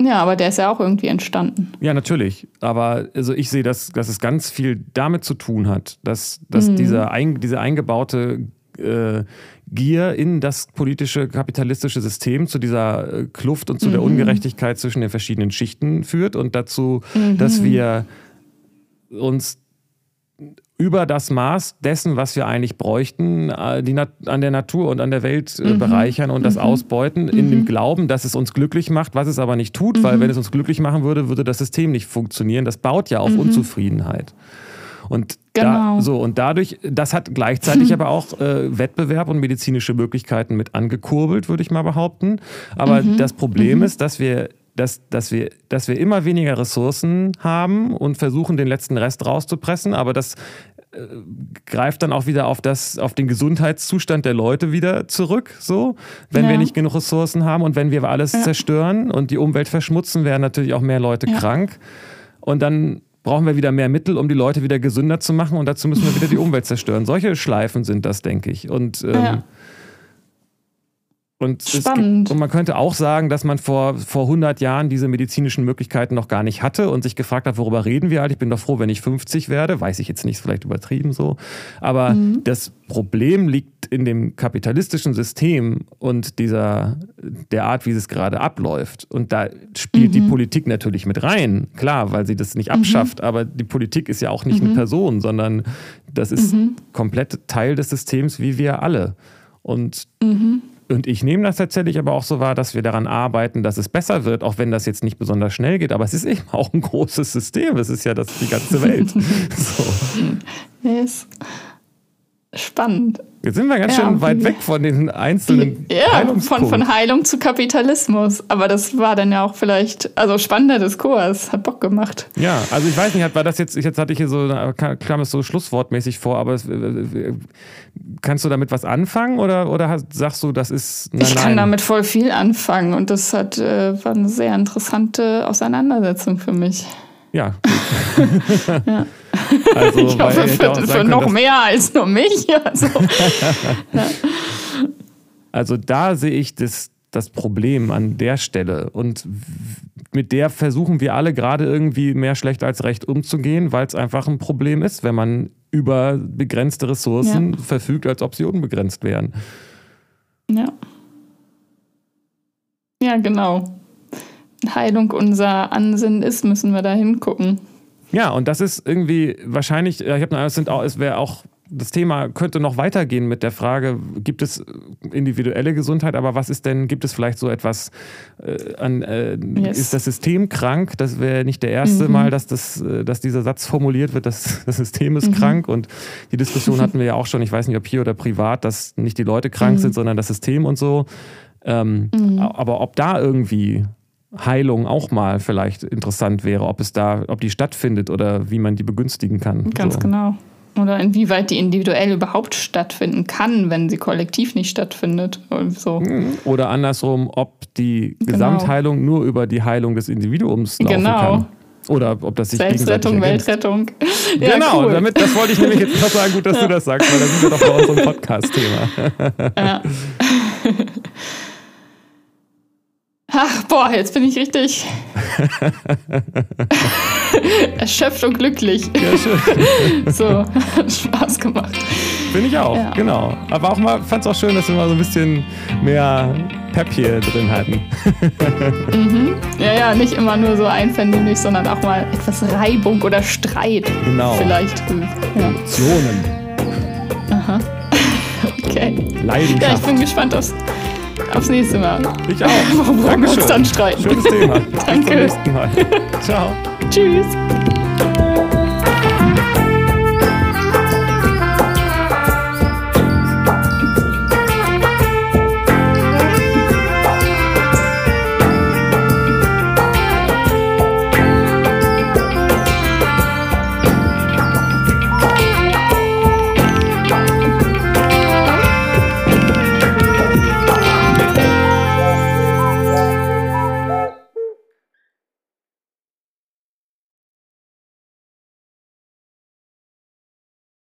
Ja, aber der ist ja auch irgendwie entstanden. Ja, natürlich. Aber also ich sehe, dass, dass es ganz viel damit zu tun hat, dass, dass mhm. diese, ein, diese eingebaute äh, Gier in das politische kapitalistische System zu dieser äh, Kluft und zu mhm. der Ungerechtigkeit zwischen den verschiedenen Schichten führt und dazu, mhm. dass wir uns über das Maß dessen, was wir eigentlich bräuchten, äh, die an der Natur und an der Welt äh, mhm. bereichern und das mhm. ausbeuten, in dem mhm. Glauben, dass es uns glücklich macht, was es aber nicht tut, weil mhm. wenn es uns glücklich machen würde, würde das System nicht funktionieren. Das baut ja auf mhm. Unzufriedenheit. Und genau. Da, so, und dadurch, das hat gleichzeitig aber auch äh, Wettbewerb und medizinische Möglichkeiten mit angekurbelt, würde ich mal behaupten. Aber das Problem ist, dass wir dass, dass, wir, dass wir immer weniger Ressourcen haben und versuchen, den letzten Rest rauszupressen, aber das äh, greift dann auch wieder auf, das, auf den Gesundheitszustand der Leute wieder zurück, so, wenn ja. wir nicht genug Ressourcen haben und wenn wir alles ja. zerstören und die Umwelt verschmutzen, werden natürlich auch mehr Leute ja. krank. Und dann brauchen wir wieder mehr Mittel, um die Leute wieder gesünder zu machen und dazu müssen wir wieder die Umwelt zerstören. Solche Schleifen sind das, denke ich. Und ähm, und, Spannend. Gibt, und man könnte auch sagen, dass man vor, vor 100 Jahren diese medizinischen Möglichkeiten noch gar nicht hatte und sich gefragt hat, worüber reden wir halt? Ich bin doch froh, wenn ich 50 werde. Weiß ich jetzt nicht, vielleicht übertrieben so. Aber mhm. das Problem liegt in dem kapitalistischen System und dieser, der Art, wie es gerade abläuft. Und da spielt mhm. die Politik natürlich mit rein. Klar, weil sie das nicht mhm. abschafft. Mhm. Aber die Politik ist ja auch nicht eine mhm. Person, sondern das ist mhm. komplett Teil des Systems, wie wir alle. Und und ich nehme das tatsächlich aber auch so wahr, dass wir daran arbeiten, dass es besser wird, auch wenn das jetzt nicht besonders schnell geht. Aber es ist eben auch ein großes System. Es ist ja das, die ganze Welt. so. Yes. Spannend. Jetzt sind wir ganz ja, schön weit weg von den einzelnen Ja, von, von Heilung zu Kapitalismus. Aber das war dann ja auch vielleicht, also spannender Diskurs, hat Bock gemacht. Ja, also ich weiß nicht, war das jetzt, jetzt hatte ich hier so, kam es so schlusswortmäßig vor, aber es, kannst du damit was anfangen oder, oder sagst du, das ist. Nein, ich kann nein. damit voll viel anfangen und das hat, äh, war eine sehr interessante Auseinandersetzung für mich. Ja. ja. Also, ich hoffe, für, für noch mehr als nur mich. Also, ja. also da sehe ich das, das Problem an der Stelle. Und mit der versuchen wir alle gerade irgendwie mehr schlecht als recht umzugehen, weil es einfach ein Problem ist, wenn man über begrenzte Ressourcen ja. verfügt, als ob sie unbegrenzt wären. Ja. Ja, genau. Heilung unser Ansinnen ist, müssen wir da hingucken. Ja, und das ist irgendwie wahrscheinlich, ich habe es sind auch, es wäre auch das Thema könnte noch weitergehen mit der Frage, gibt es individuelle Gesundheit, aber was ist denn, gibt es vielleicht so etwas äh, an, äh, yes. ist das System krank? Das wäre nicht der erste mhm. Mal, dass, das, äh, dass dieser Satz formuliert wird, dass das System ist mhm. krank und die Diskussion hatten wir ja auch schon, ich weiß nicht, ob hier oder privat, dass nicht die Leute krank mhm. sind, sondern das System und so. Ähm, mhm. aber ob da irgendwie Heilung auch mal vielleicht interessant wäre, ob es da, ob die stattfindet oder wie man die begünstigen kann. Ganz so. genau. Oder inwieweit die individuell überhaupt stattfinden kann, wenn sie kollektiv nicht stattfindet. So. Mhm. Oder andersrum, ob die genau. Gesamtheilung nur über die Heilung des Individuums laufen genau. kann. Oder ob das sich Selbstrettung, Weltrettung. Ja, genau, cool. damit, das wollte ich nämlich jetzt noch sagen, gut, dass ja. du das sagst, weil da sind wir doch bei unserem Podcast-Thema. Ja. Ach, boah, jetzt bin ich richtig erschöpft und glücklich. Ja, schön. so, hat Spaß gemacht. Finde ich auch, ja. genau. Aber auch mal, fand es auch schön, dass wir mal so ein bisschen mehr Pep hier drin hatten. mhm. Ja, ja, nicht immer nur so einvernehmlich, sondern auch mal etwas Reibung oder Streit. Genau. Vielleicht. Ja. Emotionen. Aha. okay. Leidenschaft. Ja, ich bin gespannt aufs Aufs nächste Mal. Ich auch. Warum wir uns dann streiten. Schönes Thema. Danke. Bis zum nächsten Mal. Ciao. Tschüss.